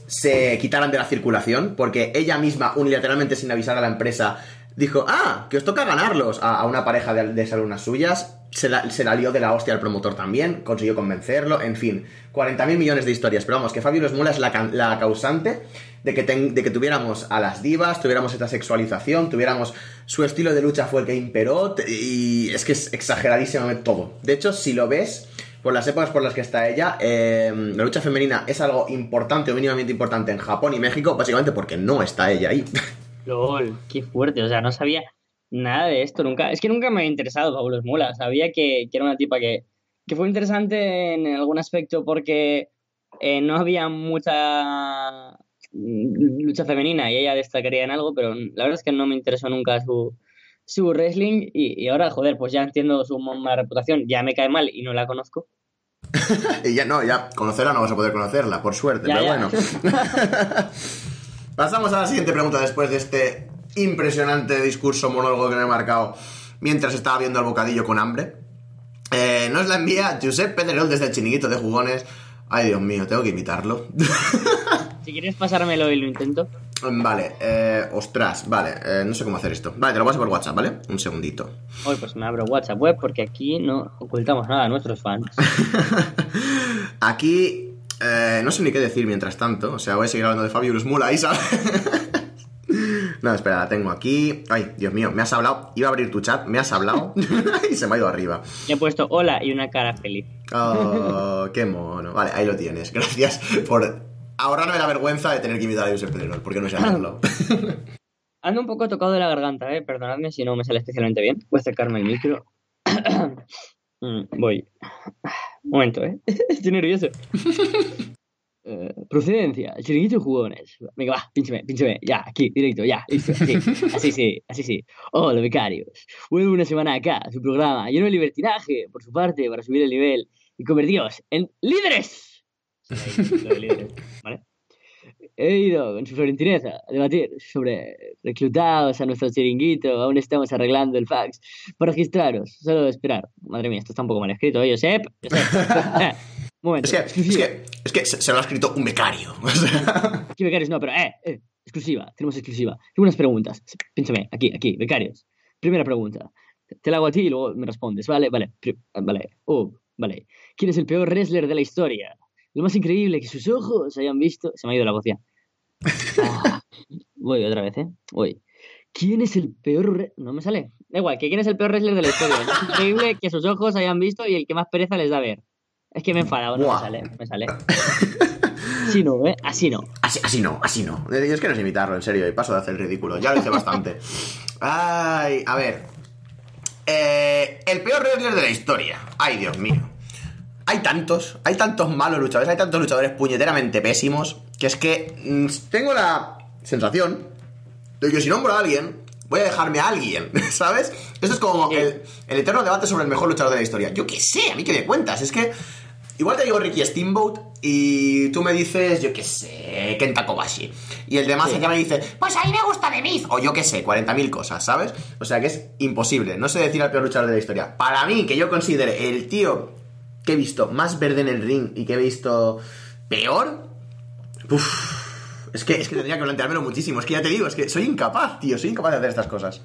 se quitaran de la circulación, porque ella misma, unilateralmente sin avisar a la empresa, dijo, ah, que os toca ganarlos a, una pareja de, de alumnas suyas. Se la, se la, lió de la hostia al promotor también, consiguió convencerlo, en fin, 40.000 millones de historias. Pero vamos, que Fabio Los Mula es la, causante de que, de que tuviéramos a las divas, tuviéramos esta sexualización, tuviéramos su estilo de lucha fue el que imperó, y es que es exageradísimamente todo. De hecho, si lo ves, por las épocas por las que está ella, eh, la lucha femenina es algo importante o mínimamente importante en Japón y México, básicamente porque no está ella ahí.
LOL, qué fuerte. O sea, no sabía nada de esto nunca. Es que nunca me había interesado Fabulous Mola. Sabía que, que era una tipa que, que fue interesante en algún aspecto porque eh, no había mucha lucha femenina y ella destacaría en algo, pero la verdad es que no me interesó nunca su, su wrestling y, y ahora, joder, pues ya entiendo su mala reputación, ya me cae mal y no la conozco.
y ya no, ya conocerla no vas a poder conocerla, por suerte,
Ya,
pero
ya.
bueno. Pasamos a la siguiente pregunta después de este impresionante discurso monólogo que me he marcado mientras estaba viendo el bocadillo con hambre. Eh, nos la envía Josep Pedrerol desde el chiringuito de jugones. Ay, Dios mío, tengo que imitarlo.
Si quieres pasármelo y lo intento.
Vale, eh, ostras, vale, eh, no sé cómo hacer esto. Vale, te lo paso por WhatsApp, ¿vale? Un segundito.
Hoy pues me abro WhatsApp web porque aquí no ocultamos nada a nuestros fans.
Aquí eh, no sé ni qué decir mientras tanto. O sea, voy a seguir hablando de Fabulous Mula, ¿sabes? no, espera, la tengo aquí. Ay, Dios mío, me has hablado. Iba a abrir tu chat, me has hablado y se me ha ido arriba.
Le he puesto hola y una cara feliz.
Oh, qué mono. Vale, ahí lo tienes. Gracias por ahorrarme la vergüenza de tener que imitar a Josep Pedrerol, porque no sé hacerlo.
Ando un poco tocado de la garganta, eh. Perdonadme si no me sale especialmente bien. Voy a acercarme el micro. Mm, Voy. Un momento, eh. Estoy nervioso. Eh, procedencia, chiringuito jugones. Venga, va, píncheme, píncheme. Ya, aquí, directo, ya, listo. Así, así sí, así sí. Hola, becarios. Vuelvo una semana acá, su programa, lleno de libertinaje, por su parte, para subir el nivel y convertiros en líderes. Sí, lo de líderes, ¿vale? He ido con su florentineza a debatir sobre reclutados a nuestro chiringuito. Aún estamos arreglando el fax para registraros. Solo de esperar. Madre mía, esto está un poco mal escrito, ¿eh, Josep? Josep. Eh, momento.
Es que, es que, es que se lo ha escrito un becario.
Aquí, becarios, no, pero eh, eh, exclusiva. Tenemos exclusiva. Tengo unas preguntas. Pínsame, aquí, aquí, becarios. Primera pregunta. Te la hago a ti y luego me respondes. Vale, vale. Vale. Oh, vale. ¿Quién es el peor wrestler de la historia? Lo más increíble que sus ojos hayan visto. Se me ha ido la voz ya. Ah, voy otra vez, ¿eh? Voy. ¿Quién es el peor... re- No me sale. Da igual, que quién es el peor wrestler de la historia. Lo más increíble que sus ojos hayan visto y el que más pereza les da ver. Es que me he enfadado, no me sale, me sale. Así no, ¿eh? Así no.
así, así no, así no. Eh, Es que no es imitarlo, en serio, y paso de hacer el ridículo. Ya lo hice bastante. Ay, a ver. Eh, el peor wrestler de la historia. Ay, Dios mío. Hay tantos, hay tantos malos luchadores, hay tantos luchadores puñeteramente pésimos, que es que mm, tengo la sensación de que si nombro a alguien, voy a dejarme a alguien, ¿sabes? Esto es como el, el eterno debate sobre el mejor luchador de la historia. Yo qué sé, a mí que me cuentas, es que igual te digo Ricky Steamboat y tú me dices, yo qué sé, Kenta Kobashi. Y el demás
Sí.
me dice, pues a mí me gusta The Miz, o yo qué sé, 40.000 cosas, ¿sabes? O sea que es imposible, no sé decir al peor luchador de la historia. Para mí, que yo considere el tío que he visto más verde en el ring y que he visto peor, es que, es que tendría que planteármelo muchísimo. Es que ya te digo, es que soy incapaz, tío. Soy incapaz de hacer estas cosas.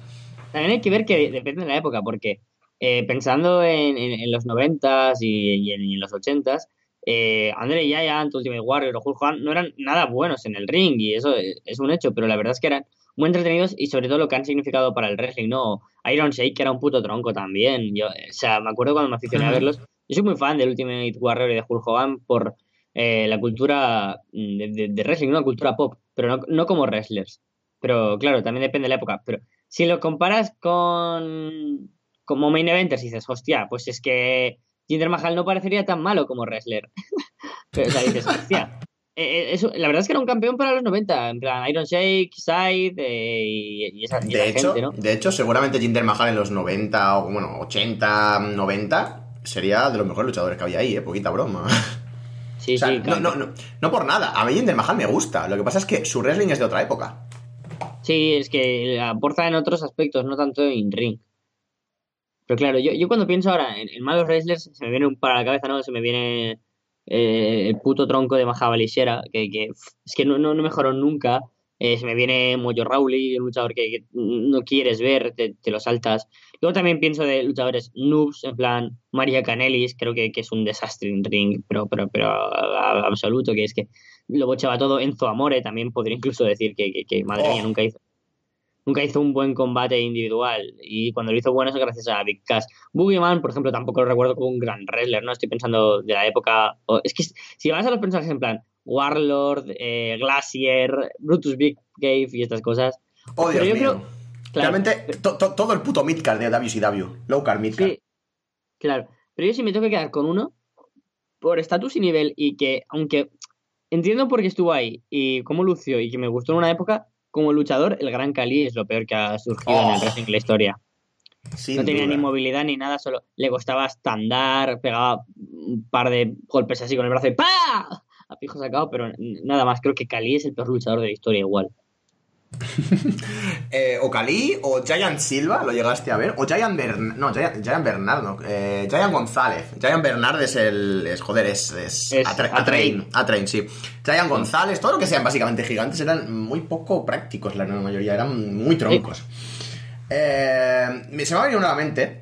También hay que ver que depende de la época, porque eh, pensando en, en- en los 90s y, y en, y en los 80s, eh, Andre Giant, Ultimate Warrior o Hulk Hogan no eran nada buenos en el ring, y eso es, un hecho, pero la verdad es que eran muy entretenidos y sobre todo lo que han significado para el wrestling, ¿no? Iron Shake era un puto tronco también. Yo, o sea, me acuerdo cuando me aficioné a verlos. Yo soy muy fan del Ultimate Warrior y de Hulk Hogan por eh, la cultura mm, de, de- de wrestling, una cultura pop, pero no, no como wrestlers. Pero claro, también depende de la época. Pero si lo comparas con como main eventers y dices, hostia, pues es que Jinder Mahal no parecería tan malo como wrestler. Pero, o sea, dices, hostia. eh, eh, eso, la verdad es que era un campeón para los 90, en plan Iron Shake, Side eh, y, y esa, y
De
esa
hecho,
gente, ¿no?
de hecho, seguramente Jinder Mahal en los 90, o bueno, 80, 90, sería de los mejores luchadores que había ahí, ¿eh? Poquita broma.
Sí,
o sea,
sí,
no,
claro.
no, no, no por nada. A mí Jinder Mahal me gusta. Lo que pasa es que su wrestling es de otra época.
Sí, es que aporta en otros aspectos, no tanto en ring. Pero claro, yo, yo cuando pienso ahora en, en malos wrestlers, se me viene un para la cabeza, ¿no? Se me viene eh, el puto tronco de Mahabalishera, que, que es que no, no, no mejoró nunca. Eh, se me viene Mojo Rawley, un luchador que, que no quieres ver, te, te lo saltas. Luego también pienso de luchadores noobs, en plan María Canelis, creo que, que es un desastre en ring, pero, pero, pero a- a- absoluto, que es que lo bochaba todo. Enzo Amore también podría incluso decir que, que, madre mía,
Oh.
nunca hizo nunca hizo un buen combate individual y cuando lo hizo bueno es gracias a Big Cass. Boogeyman, por ejemplo, tampoco lo recuerdo como un gran wrestler, ¿no? Estoy pensando de la época... o- es que si vas a los personajes en plan Warlord, eh, Glacier, Brutus Big Cave y estas cosas,
Oh,
Pero
Dios
yo
mío.
creo- claro,
Realmente, to- to- todo el puto midcard de WCW. Low card midcard.
Sí, claro. Pero yo sí me tengo que quedar con uno por estatus y nivel y que, aunque entiendo por qué estuvo ahí y cómo lució y que me gustó en una época, como luchador, el Gran Cali es lo peor que ha surgido en el
Oh,
wrestling de la historia.
Sin
no tenía
duda.
ni movilidad ni nada, solo le costaba hasta andar, pegaba un par de golpes así con el brazo y ¡pa! A fijo sacado, pero nada más. Creo que Cali es el peor luchador de la historia igual.
Eh, o Cali o Giant Silva, ¿lo llegaste a ver? O Giant Bernard. No, Giant, Giant Bernard, no. Eh, Giant González. Giant Bernard es el. Es, joder, es. Es,
Es
Atra-
A-Train.
A-Train, A-Train, sí. Giant González, todo lo que sean básicamente gigantes eran muy poco prácticos, la mayoría. Eran muy troncos. Eh, me- se me ha venido nuevamente.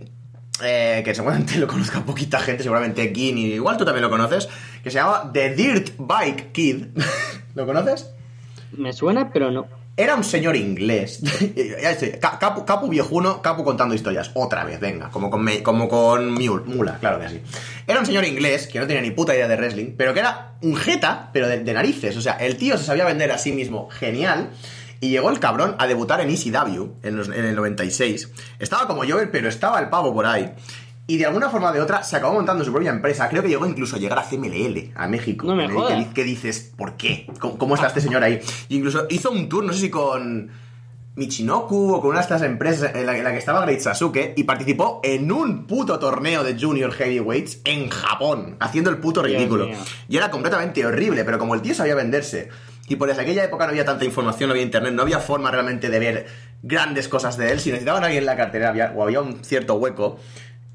que seguramente lo conozca poquita gente, seguramente Gin, y igual tú también lo conoces, que se llama The Dirt Bike Kid. ¿Lo conoces?
Me suena, pero no.
Era un señor inglés. Capu, Capu viejuno, Capu contando historias. Otra vez, venga. Como con, Me- como con Mule- Mula, claro que sí. Era un señor inglés que no tenía ni puta idea de wrestling, pero que era un jeta, pero de, de narices. O sea, el tío se sabía vender a sí mismo genial. Y llegó el cabrón a debutar en ECW en, los- en el 96. Estaba como Jover, pero estaba el pavo por ahí. Y de alguna forma o de otra se acabó montando su propia empresa. Creo que llegó incluso a llegar a CMLL, a México.
No me jodas.
que dices, ¿por qué? ¿Cómo, cómo está este señor ahí? Y incluso hizo un tour, no sé si con Michinoku o con una de estas empresas en la, en la que estaba Great Sasuke y participó en un puto torneo de Junior Heavyweights en Japón, haciendo el puto ridículo. Y era completamente horrible, pero como el tío sabía venderse y por aquella época no había tanta información, no había internet, no había forma realmente de ver grandes cosas de él, si necesitaban a alguien en la cartera había- o había un cierto hueco,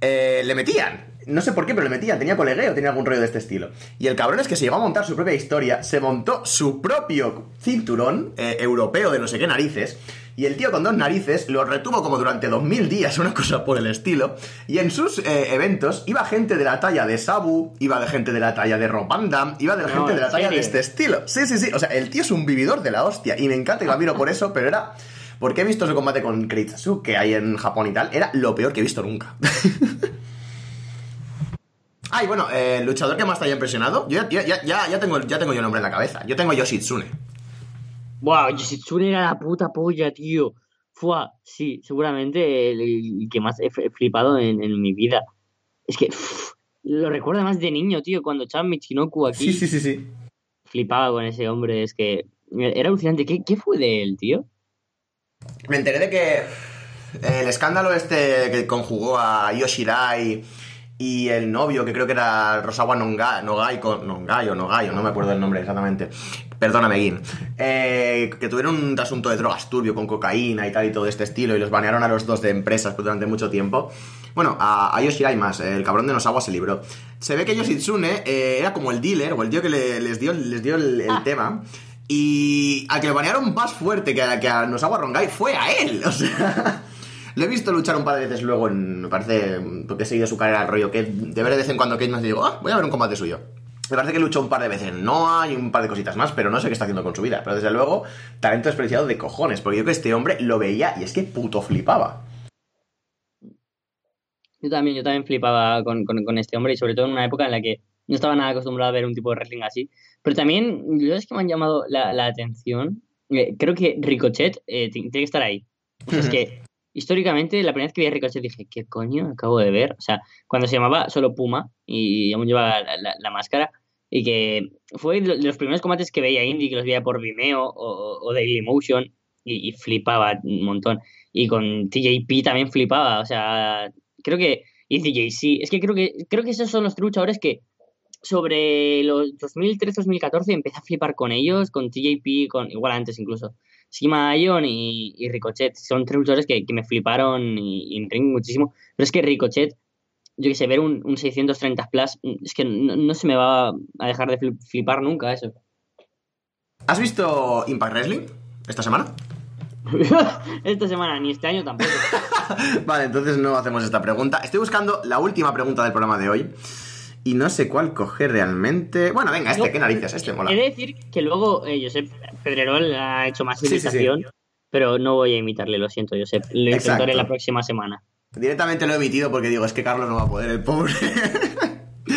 eh, le metían. No sé por qué, pero le metían. Tenía colegueo, tenía algún rollo de este estilo. Y el cabrón es que se llegó a montar su propia historia, se montó su propio cinturón eh, europeo de no sé qué narices. Y el tío con dos narices lo retuvo como durante 2000 días, una cosa por el estilo. Y en sus eh, eventos iba gente de la talla de Sabu, iba de gente de la talla de Damme, iba de la
No,
gente de
¿en
la talla de este estilo. Sí, sí, sí. O sea, el tío es un vividor de la hostia. Y me encanta y lo admiro por eso, pero era. Porque he visto ese combate con Kritsasu que hay en Japón y tal. Era lo peor que he visto nunca. Ah, y bueno, eh, el luchador que más te haya impresionado. Yo ya, ya, ya, ya tengo, ya tengo yo el nombre en la cabeza. Yo tengo a Yoshitsune.
Wow, Yoshitsune era la puta polla, tío. Fua, sí, seguramente el, el que más he flipado en, en mi vida. Es que lo recuerdo más de niño, tío, cuando echaban Michinoku aquí.
Sí, sí, sí, sí.
Flipaba con ese hombre, es que era alucinante. ¿Qué, qué fue de él, tío?
Me enteré de que el escándalo este que conjugó a Yoshirai y el novio, que creo que era Rosawa Nongai, Nogai, con- Nongai o Nogai, no me acuerdo el nombre exactamente. Perdóname, Gin. Eh, que tuvieron un asunto de drogas turbio con cocaína y tal y todo este estilo y los banearon a los dos de empresas durante mucho tiempo. Bueno, a, a Yoshirai más, el cabrón de Nosawa se libró. Se ve que Yoshitsune eh, era como el dealer o el tío que le- les dio, les dio el, el tema. Y a que le banearon más fuerte que a, que a Nosawa fue a él. O sea, lo he visto luchar un par de veces luego, en, me parece, porque he seguido su carrera al rollo, que de ver de vez en cuando Kate me digo, ah, voy a ver un combate suyo. Me parece que luchó un par de veces en Noah y un par de cositas más, pero no sé qué está haciendo con su vida. Pero desde luego, talento desperdiciado de cojones, porque yo que este hombre lo veía y es que puto flipaba.
Yo también, yo también flipaba con, con- con este hombre y sobre todo en una época en la que no estaba nada acostumbrado a ver un tipo de wrestling así. Pero también, yo es que me han llamado la, la atención. eh, creo que Ricochet eh, ti- tiene que estar ahí. O sea, es que históricamente, la primera vez que vi a Ricochet dije, ¿qué coño acabo de ver? O sea, cuando se llamaba solo Puma y aún llevaba la, la- la máscara. Y que fue de los primeros combates que veía indie, que los veía por Vimeo o, o Dailymotion y, y flipaba un montón. Y con TJP también flipaba, o sea, creo que y DJC, es que creo que creo que esos son los luchadores que sobre los 2013-2014 empecé a flipar con ellos, con TJP, con igual antes incluso. Sima Ion y, y Ricochet son tres luchadores que, que me fliparon y, y me muchísimo. Pero es que Ricochet, yo que sé, ver un, un 630 plus, es que no, no se me va a dejar de flip- flipar nunca eso.
¿Has visto Impact Wrestling esta semana?
Esta semana, ni este año tampoco.
Vale, entonces no hacemos esta pregunta. Estoy buscando la última pregunta del programa de hoy. Y no sé cuál coger realmente. Bueno, venga, este, qué narices, este mola.
He de decir que luego eh, Josep Pedrerol ha hecho más
Sí, sí, sí.
imitación, pero no voy a imitarle, lo siento, Josep. Lo
Exacto.
intentaré la próxima semana.
Directamente lo he emitido porque digo, es que Carlos no va a poder, el pobre.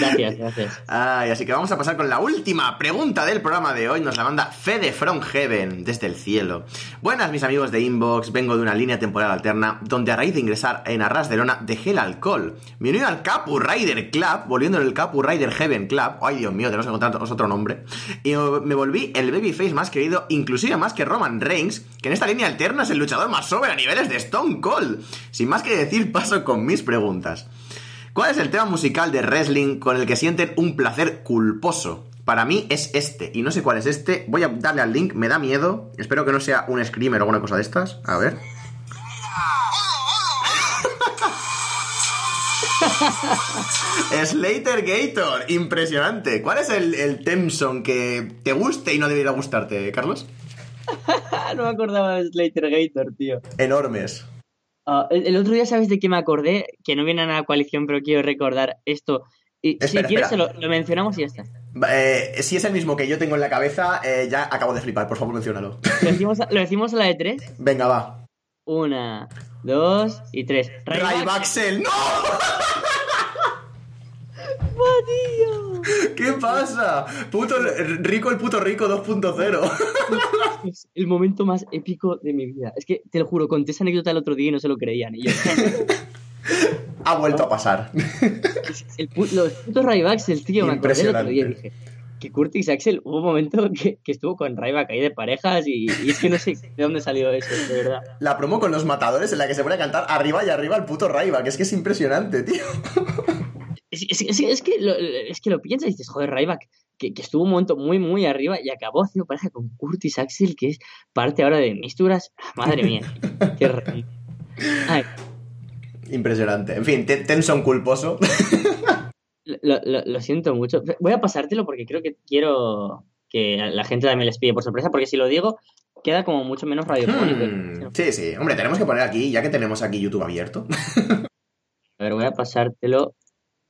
Gracias, gracias.
Ay, así que vamos a pasar con la última pregunta del programa de hoy. Nos la manda Fede from Heaven, desde el cielo. Buenas, mis amigos de Inbox. Vengo de una línea temporal alterna donde a raíz de ingresar en Arras de Lona dejé el alcohol. Me uní al Capu Rider Club, volviendo en el Capu Rider Heaven Club. Ay, Dios mío, tenemos que encontrar otro nombre. Y me volví el babyface más querido, inclusive más que Roman Reigns, que en esta línea alterna es el luchador más sobre a niveles de Stone Cold. Sin más que decir, paso con mis preguntas. ¿Cuál es el tema musical de wrestling con el que sienten un placer culposo? Para mí es este, y no sé cuál es este. Voy a darle al link, me da miedo. Espero que no sea un screamer o alguna cosa de estas. A ver. Slater Gator, impresionante. ¿Cuál es el, el Temson que te guste y no debería gustarte, Carlos?
no me acordaba de Slater Gator, tío.
Enormes.
Ah, el, otro día, ¿sabes de qué me acordé? Que no viene a la coalición, pero quiero recordar esto. Y, si quieres, lo, mencionamos y ya está.
Eh, si es el mismo que yo tengo en la cabeza, eh, ya acabo de flipar. Por favor, menciónalo.
¿Lo decimos, ¿Lo decimos a la de tres?
Venga, va.
Una, dos y tres.
¡Raybaxel! ¡No!
¡Tío!
¿Qué pasa? Puto rico el puto rico 2.0.
Es el momento más épico de mi vida. Es que te lo juro, conté esa anécdota el otro día y no se lo creían.
ha vuelto a pasar.
los putos Ryback, el tío, me acordé el otro día y dije que Curtis Axel hubo un momento que, estuvo con Ryback ahí de parejas y, es que no sé de dónde salió eso, de verdad.
La promo con los matadores en la que se pone a cantar arriba y arriba el puto Ryback, es que es impresionante, tío.
Es, que, lo, es que lo piensas y dices, joder, Ryback, que, estuvo un momento muy, muy arriba y acabó haciendo pareja con Curtis Axel, que es parte ahora de Misturas. Madre mía, qué
Impresionante. En fin, Tenson culposo.
Lo, siento mucho. Voy a pasártelo porque creo que quiero que la gente también les pide por sorpresa, porque si lo digo, queda como mucho menos radiofónico.
Hmm, sí, sí. Hombre, tenemos que poner aquí, ya que tenemos aquí YouTube abierto.
a ver, voy a pasártelo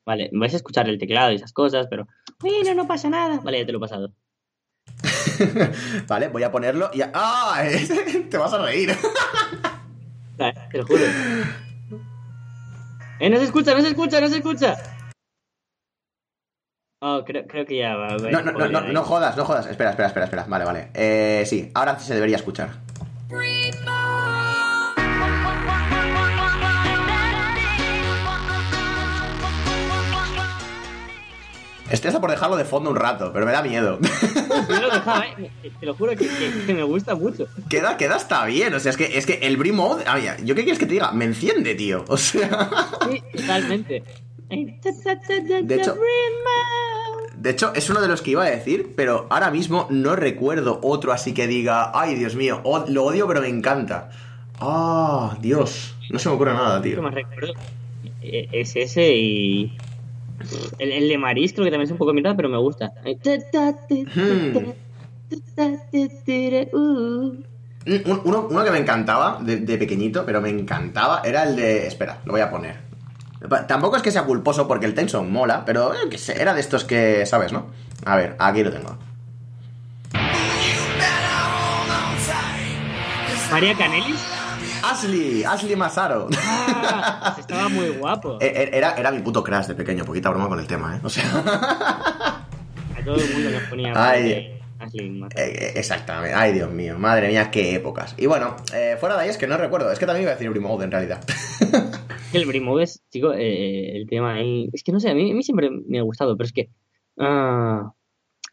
Vale, vais a escuchar el teclado y esas cosas, pero bueno, no pasa nada. Vale, ya te lo he pasado.
vale, voy a ponerlo y... ¡Ah! te vas a reír.
te lo juro. ¡Eh, no se escucha, no se escucha, no se escucha! Oh, creo, creo que ya va.
No, no, no, no, jodas, no jodas. Espera, espera, espera, espera. Vale, vale. Eh, sí, ahora sí se debería escuchar. Estoy hasta por dejarlo de fondo un rato, pero me da miedo.
Yo lo dejaba, ¿eh? Te lo juro que, me gusta mucho.
Queda, queda está bien. O sea, es que, es que el Brim Mode. ¿yo qué quieres que te diga? Me enciende, tío. O sea.
Sí, totalmente.
De hecho. De hecho, es uno de los que iba a decir, pero ahora mismo no recuerdo otro así que diga, ay, Dios mío, lo odio, pero me encanta. Ah, Dios, no se me ocurre nada, tío.
recuerdo e, es ese y el, de Maris creo que también es un poco mitad, pero me gusta.
Uno, que me encantaba de, pequeñito, pero me encantaba, era el de. Espera, lo voy a poner. Tampoco es que sea culposo porque el Tenson mola, pero eh, era de estos que, ¿sabes, no? A ver, aquí lo tengo.
María Canelis.
Ashley, Ashley Masaro.
Ah, estaba muy guapo.
E, e, era, era mi puto crash de pequeño, poquita broma con el tema, ¿eh? O sea.
A todo el mundo nos ponía Ay, Ashley.
Eh, eh, exactamente. Ay, Dios mío. Madre mía, qué épocas. Y bueno, eh, fuera de ahí es que no recuerdo. Es que también iba a decir Brimode en realidad.
el Brimode es, chico, el tema ahí. Es que no sé, a mí, a mí siempre me ha gustado, pero es que. Uh,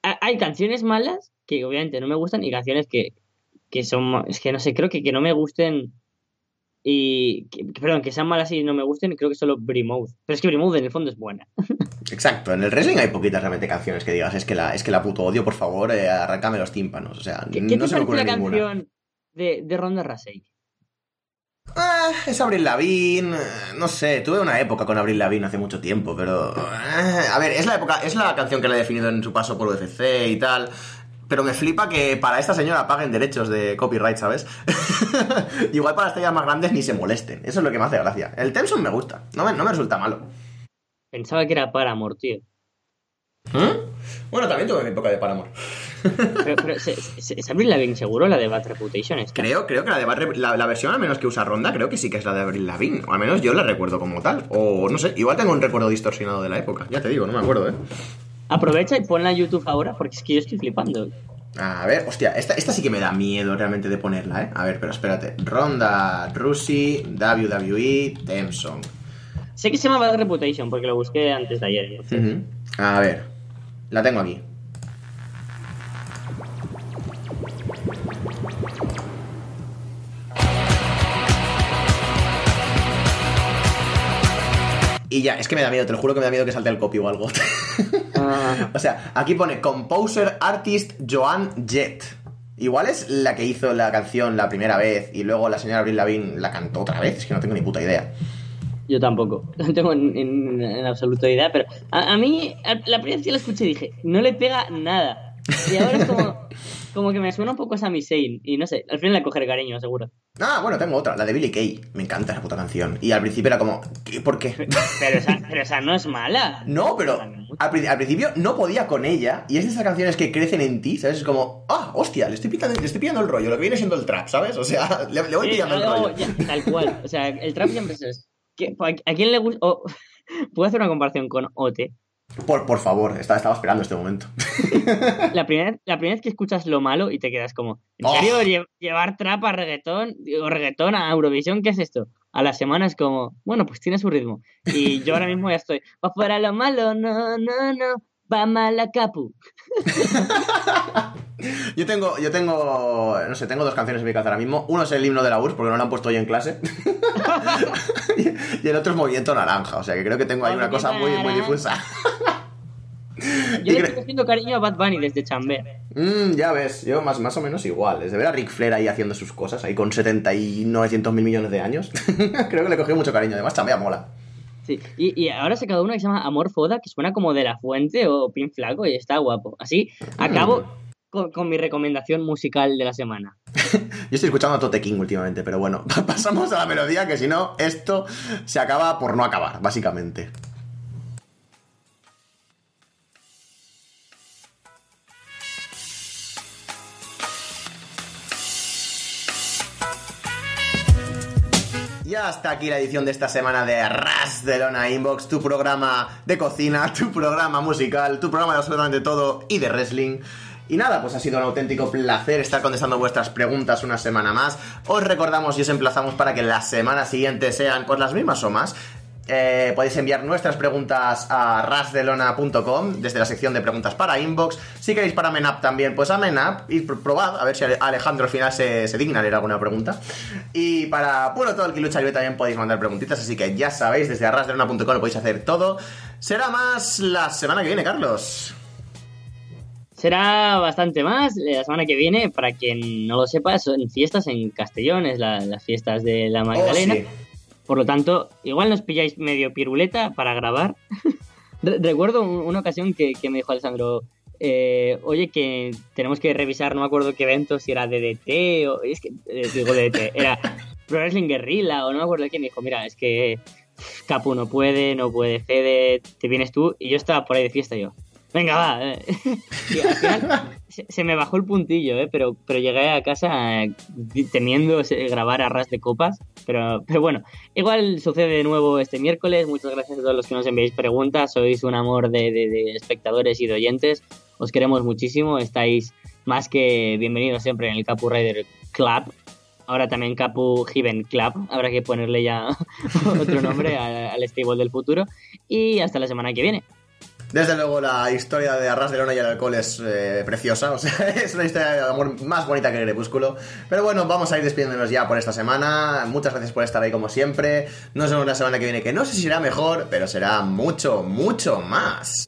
hay canciones malas que obviamente no me gustan y canciones que, que son. Es que no sé, creo que que no me gusten y, perdón, que sean malas y no me gusten, creo que solo Brimouth. Pero es que Brimouth en el fondo es buena.
Exacto, en el wrestling hay poquitas realmente canciones que digas, es que la, es que la puto odio, por favor, eh, arráncame los tímpanos. O sea,
¿Qué,
no
se me ocurre la canción de, de Ronda Rousey?
Ah, es Abril Lavigne, no sé, tuve una época con Abril Lavigne hace mucho tiempo, pero... Eh, a ver, es la época, es la canción que le he definido en su paso por UFC y tal, pero me flipa que para esta señora paguen derechos de copyright, ¿sabes? Igual para estrellas más grandes ni se molesten. Eso es lo que me hace gracia. El Temson me gusta, no me, no me resulta malo.
Pensaba que era Paramore, tío.
¿Eh? Bueno, también tuve mi época de Paramore.
Pero, pero ¿se- se- ¿es Avril Lavigne seguro la de Bad Reputation? esta?
Creo, creo que la de Bad Rep- la, la versión al menos que usa Ronda, creo que sí que es la de Avril Lavigne. O al menos yo la recuerdo como tal. O no sé, igual tengo un recuerdo distorsionado de la época. Ya te digo, no me acuerdo, ¿eh?
Aprovecha y ponla en YouTube ahora porque es que yo estoy flipando.
A ver, hostia, esta, esta sí que me da miedo realmente de ponerla, ¿eh? A ver, pero espérate. Ronda, Rusi, WWE, Temsong.
Sé que se llama Bad Reputation porque lo busqué antes de ayer.
A ver, la tengo aquí. Y ya, es que me da miedo, te lo juro que me da miedo que salte el copy o algo.
Ah,
o sea, aquí pone Composer Artist Joan Jett. Igual es la que hizo la canción la primera vez y luego la señora Avril Lavigne la cantó otra vez, es que no tengo ni puta idea.
yo tampoco. No tengo en, en- en absoluto idea, pero a, a mí, a- la primera vez que la escuché dije, no le pega nada. Y ahora es como, como que me suena un poco a Sami Zayn. Y no sé, al final le coger cariño, seguro.
Ah, bueno, tengo otra, la de Billy Kay. Me encanta esa puta canción. Y al principio era como, ¿qué? ¿por qué?
Pero esa, pero esa no es mala.
No, pero al, pri- al principio no podía con ella. Y es de esas canciones que crecen en ti, ¿sabes? Es como, ah, hostia, le estoy, pillando, le estoy pillando el rollo, lo que viene siendo el trap, ¿sabes? O sea, le, le voy
Sí,
pillando el rollo.
ya, tal cual. O sea, el trap siempre es eso. ¿Qué- ¿A quién le gusta? Puedo hacer una comparación con OT.
Por, por favor, estaba, estaba esperando este momento.
La primera, la primera vez que escuchas lo malo y te quedas como, ¿en
Oh.
serio lle- llevar trap a reggaetón o reggaetón a Eurovisión? ¿Qué es esto? A la semana es como, bueno, pues tiene su ritmo. Y yo ahora mismo ya estoy, va fuera lo malo, no, no, no, va mala capu.
Yo tengo, yo tengo, no sé, tengo dos canciones en mi cabeza ahora mismo. Uno es el himno de la URSS, porque no lo han puesto hoy en clase. y el otro es Movimiento Naranja, o sea que creo que tengo ahí una cosa muy, muy difusa.
Yo le estoy cogiendo cariño a Bad Bunny desde Chamber.
Mm, ya ves, yo más, más o menos igual. Desde ver a Ric Flair ahí haciendo sus cosas, ahí con 70 y 900 mil millones de años, creo que le cogí mucho cariño. Además, chambea mola.
Sí, y, y ahora se quedó una que se llama Amor Foda, que suena como de La Fuente o Pin Flaco y está guapo. Así acabo con, con mi recomendación musical de la semana.
Yo estoy escuchando a Tote King últimamente, pero bueno, pasamos a la melodía, que si no, esto se acaba por no acabar, básicamente. Y hasta aquí la edición de esta semana de Ras de Lona Inbox, tu programa de cocina, tu programa musical, tu programa de absolutamente todo y de wrestling. Y nada, pues ha sido un auténtico placer estar contestando vuestras preguntas una semana más. Os recordamos y os emplazamos para que la semana siguiente sean pues las mismas o más. Eh, podéis enviar nuestras preguntas a rasdelona.com desde la sección de preguntas para inbox. Si queréis para Menap también, pues a Menap y pr- probad a ver si Alejandro al final se, se digna leer alguna pregunta. Y para Puro Todo el que lucha libre también podéis mandar preguntitas, así que ya sabéis, desde rasdelona.com lo podéis hacer todo. Será más la semana que viene, Carlos.
Será bastante más la semana que viene, para quien no lo sepa, son fiestas en Castellón, es la- las fiestas de la Magdalena.
Oh, sí.
Por lo tanto, igual nos pilláis medio piruleta para grabar. Re- Recuerdo un- una ocasión que, que me dijo Alessandro, eh, oye, que tenemos que revisar, no me acuerdo qué evento, si era DDT o... Es que, eh, digo DDT, era Pro Wrestling Guerrilla o no me acuerdo de quién. Me dijo, mira, es que Capu no puede, no puede Fede, te vienes tú. Y yo estaba por ahí de fiesta yo, venga, va. eh". Se, me bajó el puntillo, ¿eh? pero, pero llegué a casa eh, temiendo grabar a ras de copas. Pero, pero bueno, igual sucede de nuevo este miércoles. Muchas gracias a todos los que nos enviáis preguntas. Sois un amor de, de- espectadores y de oyentes. Os queremos muchísimo. Estáis más que bienvenidos siempre en el Capu Rider Club. Ahora también Capu Heaven Club. Habrá que ponerle ya otro nombre al, al stable del futuro. Y hasta la semana que viene.
Desde luego la historia de Arras de Lona y el alcohol es eh, preciosa, o sea, es una historia de amor más bonita que Crepúsculo. Pero bueno, vamos a ir despidiéndonos ya por esta semana. Muchas gracias por estar ahí como siempre. Nos vemos la semana que viene, que no sé si será mejor, pero será mucho, mucho más.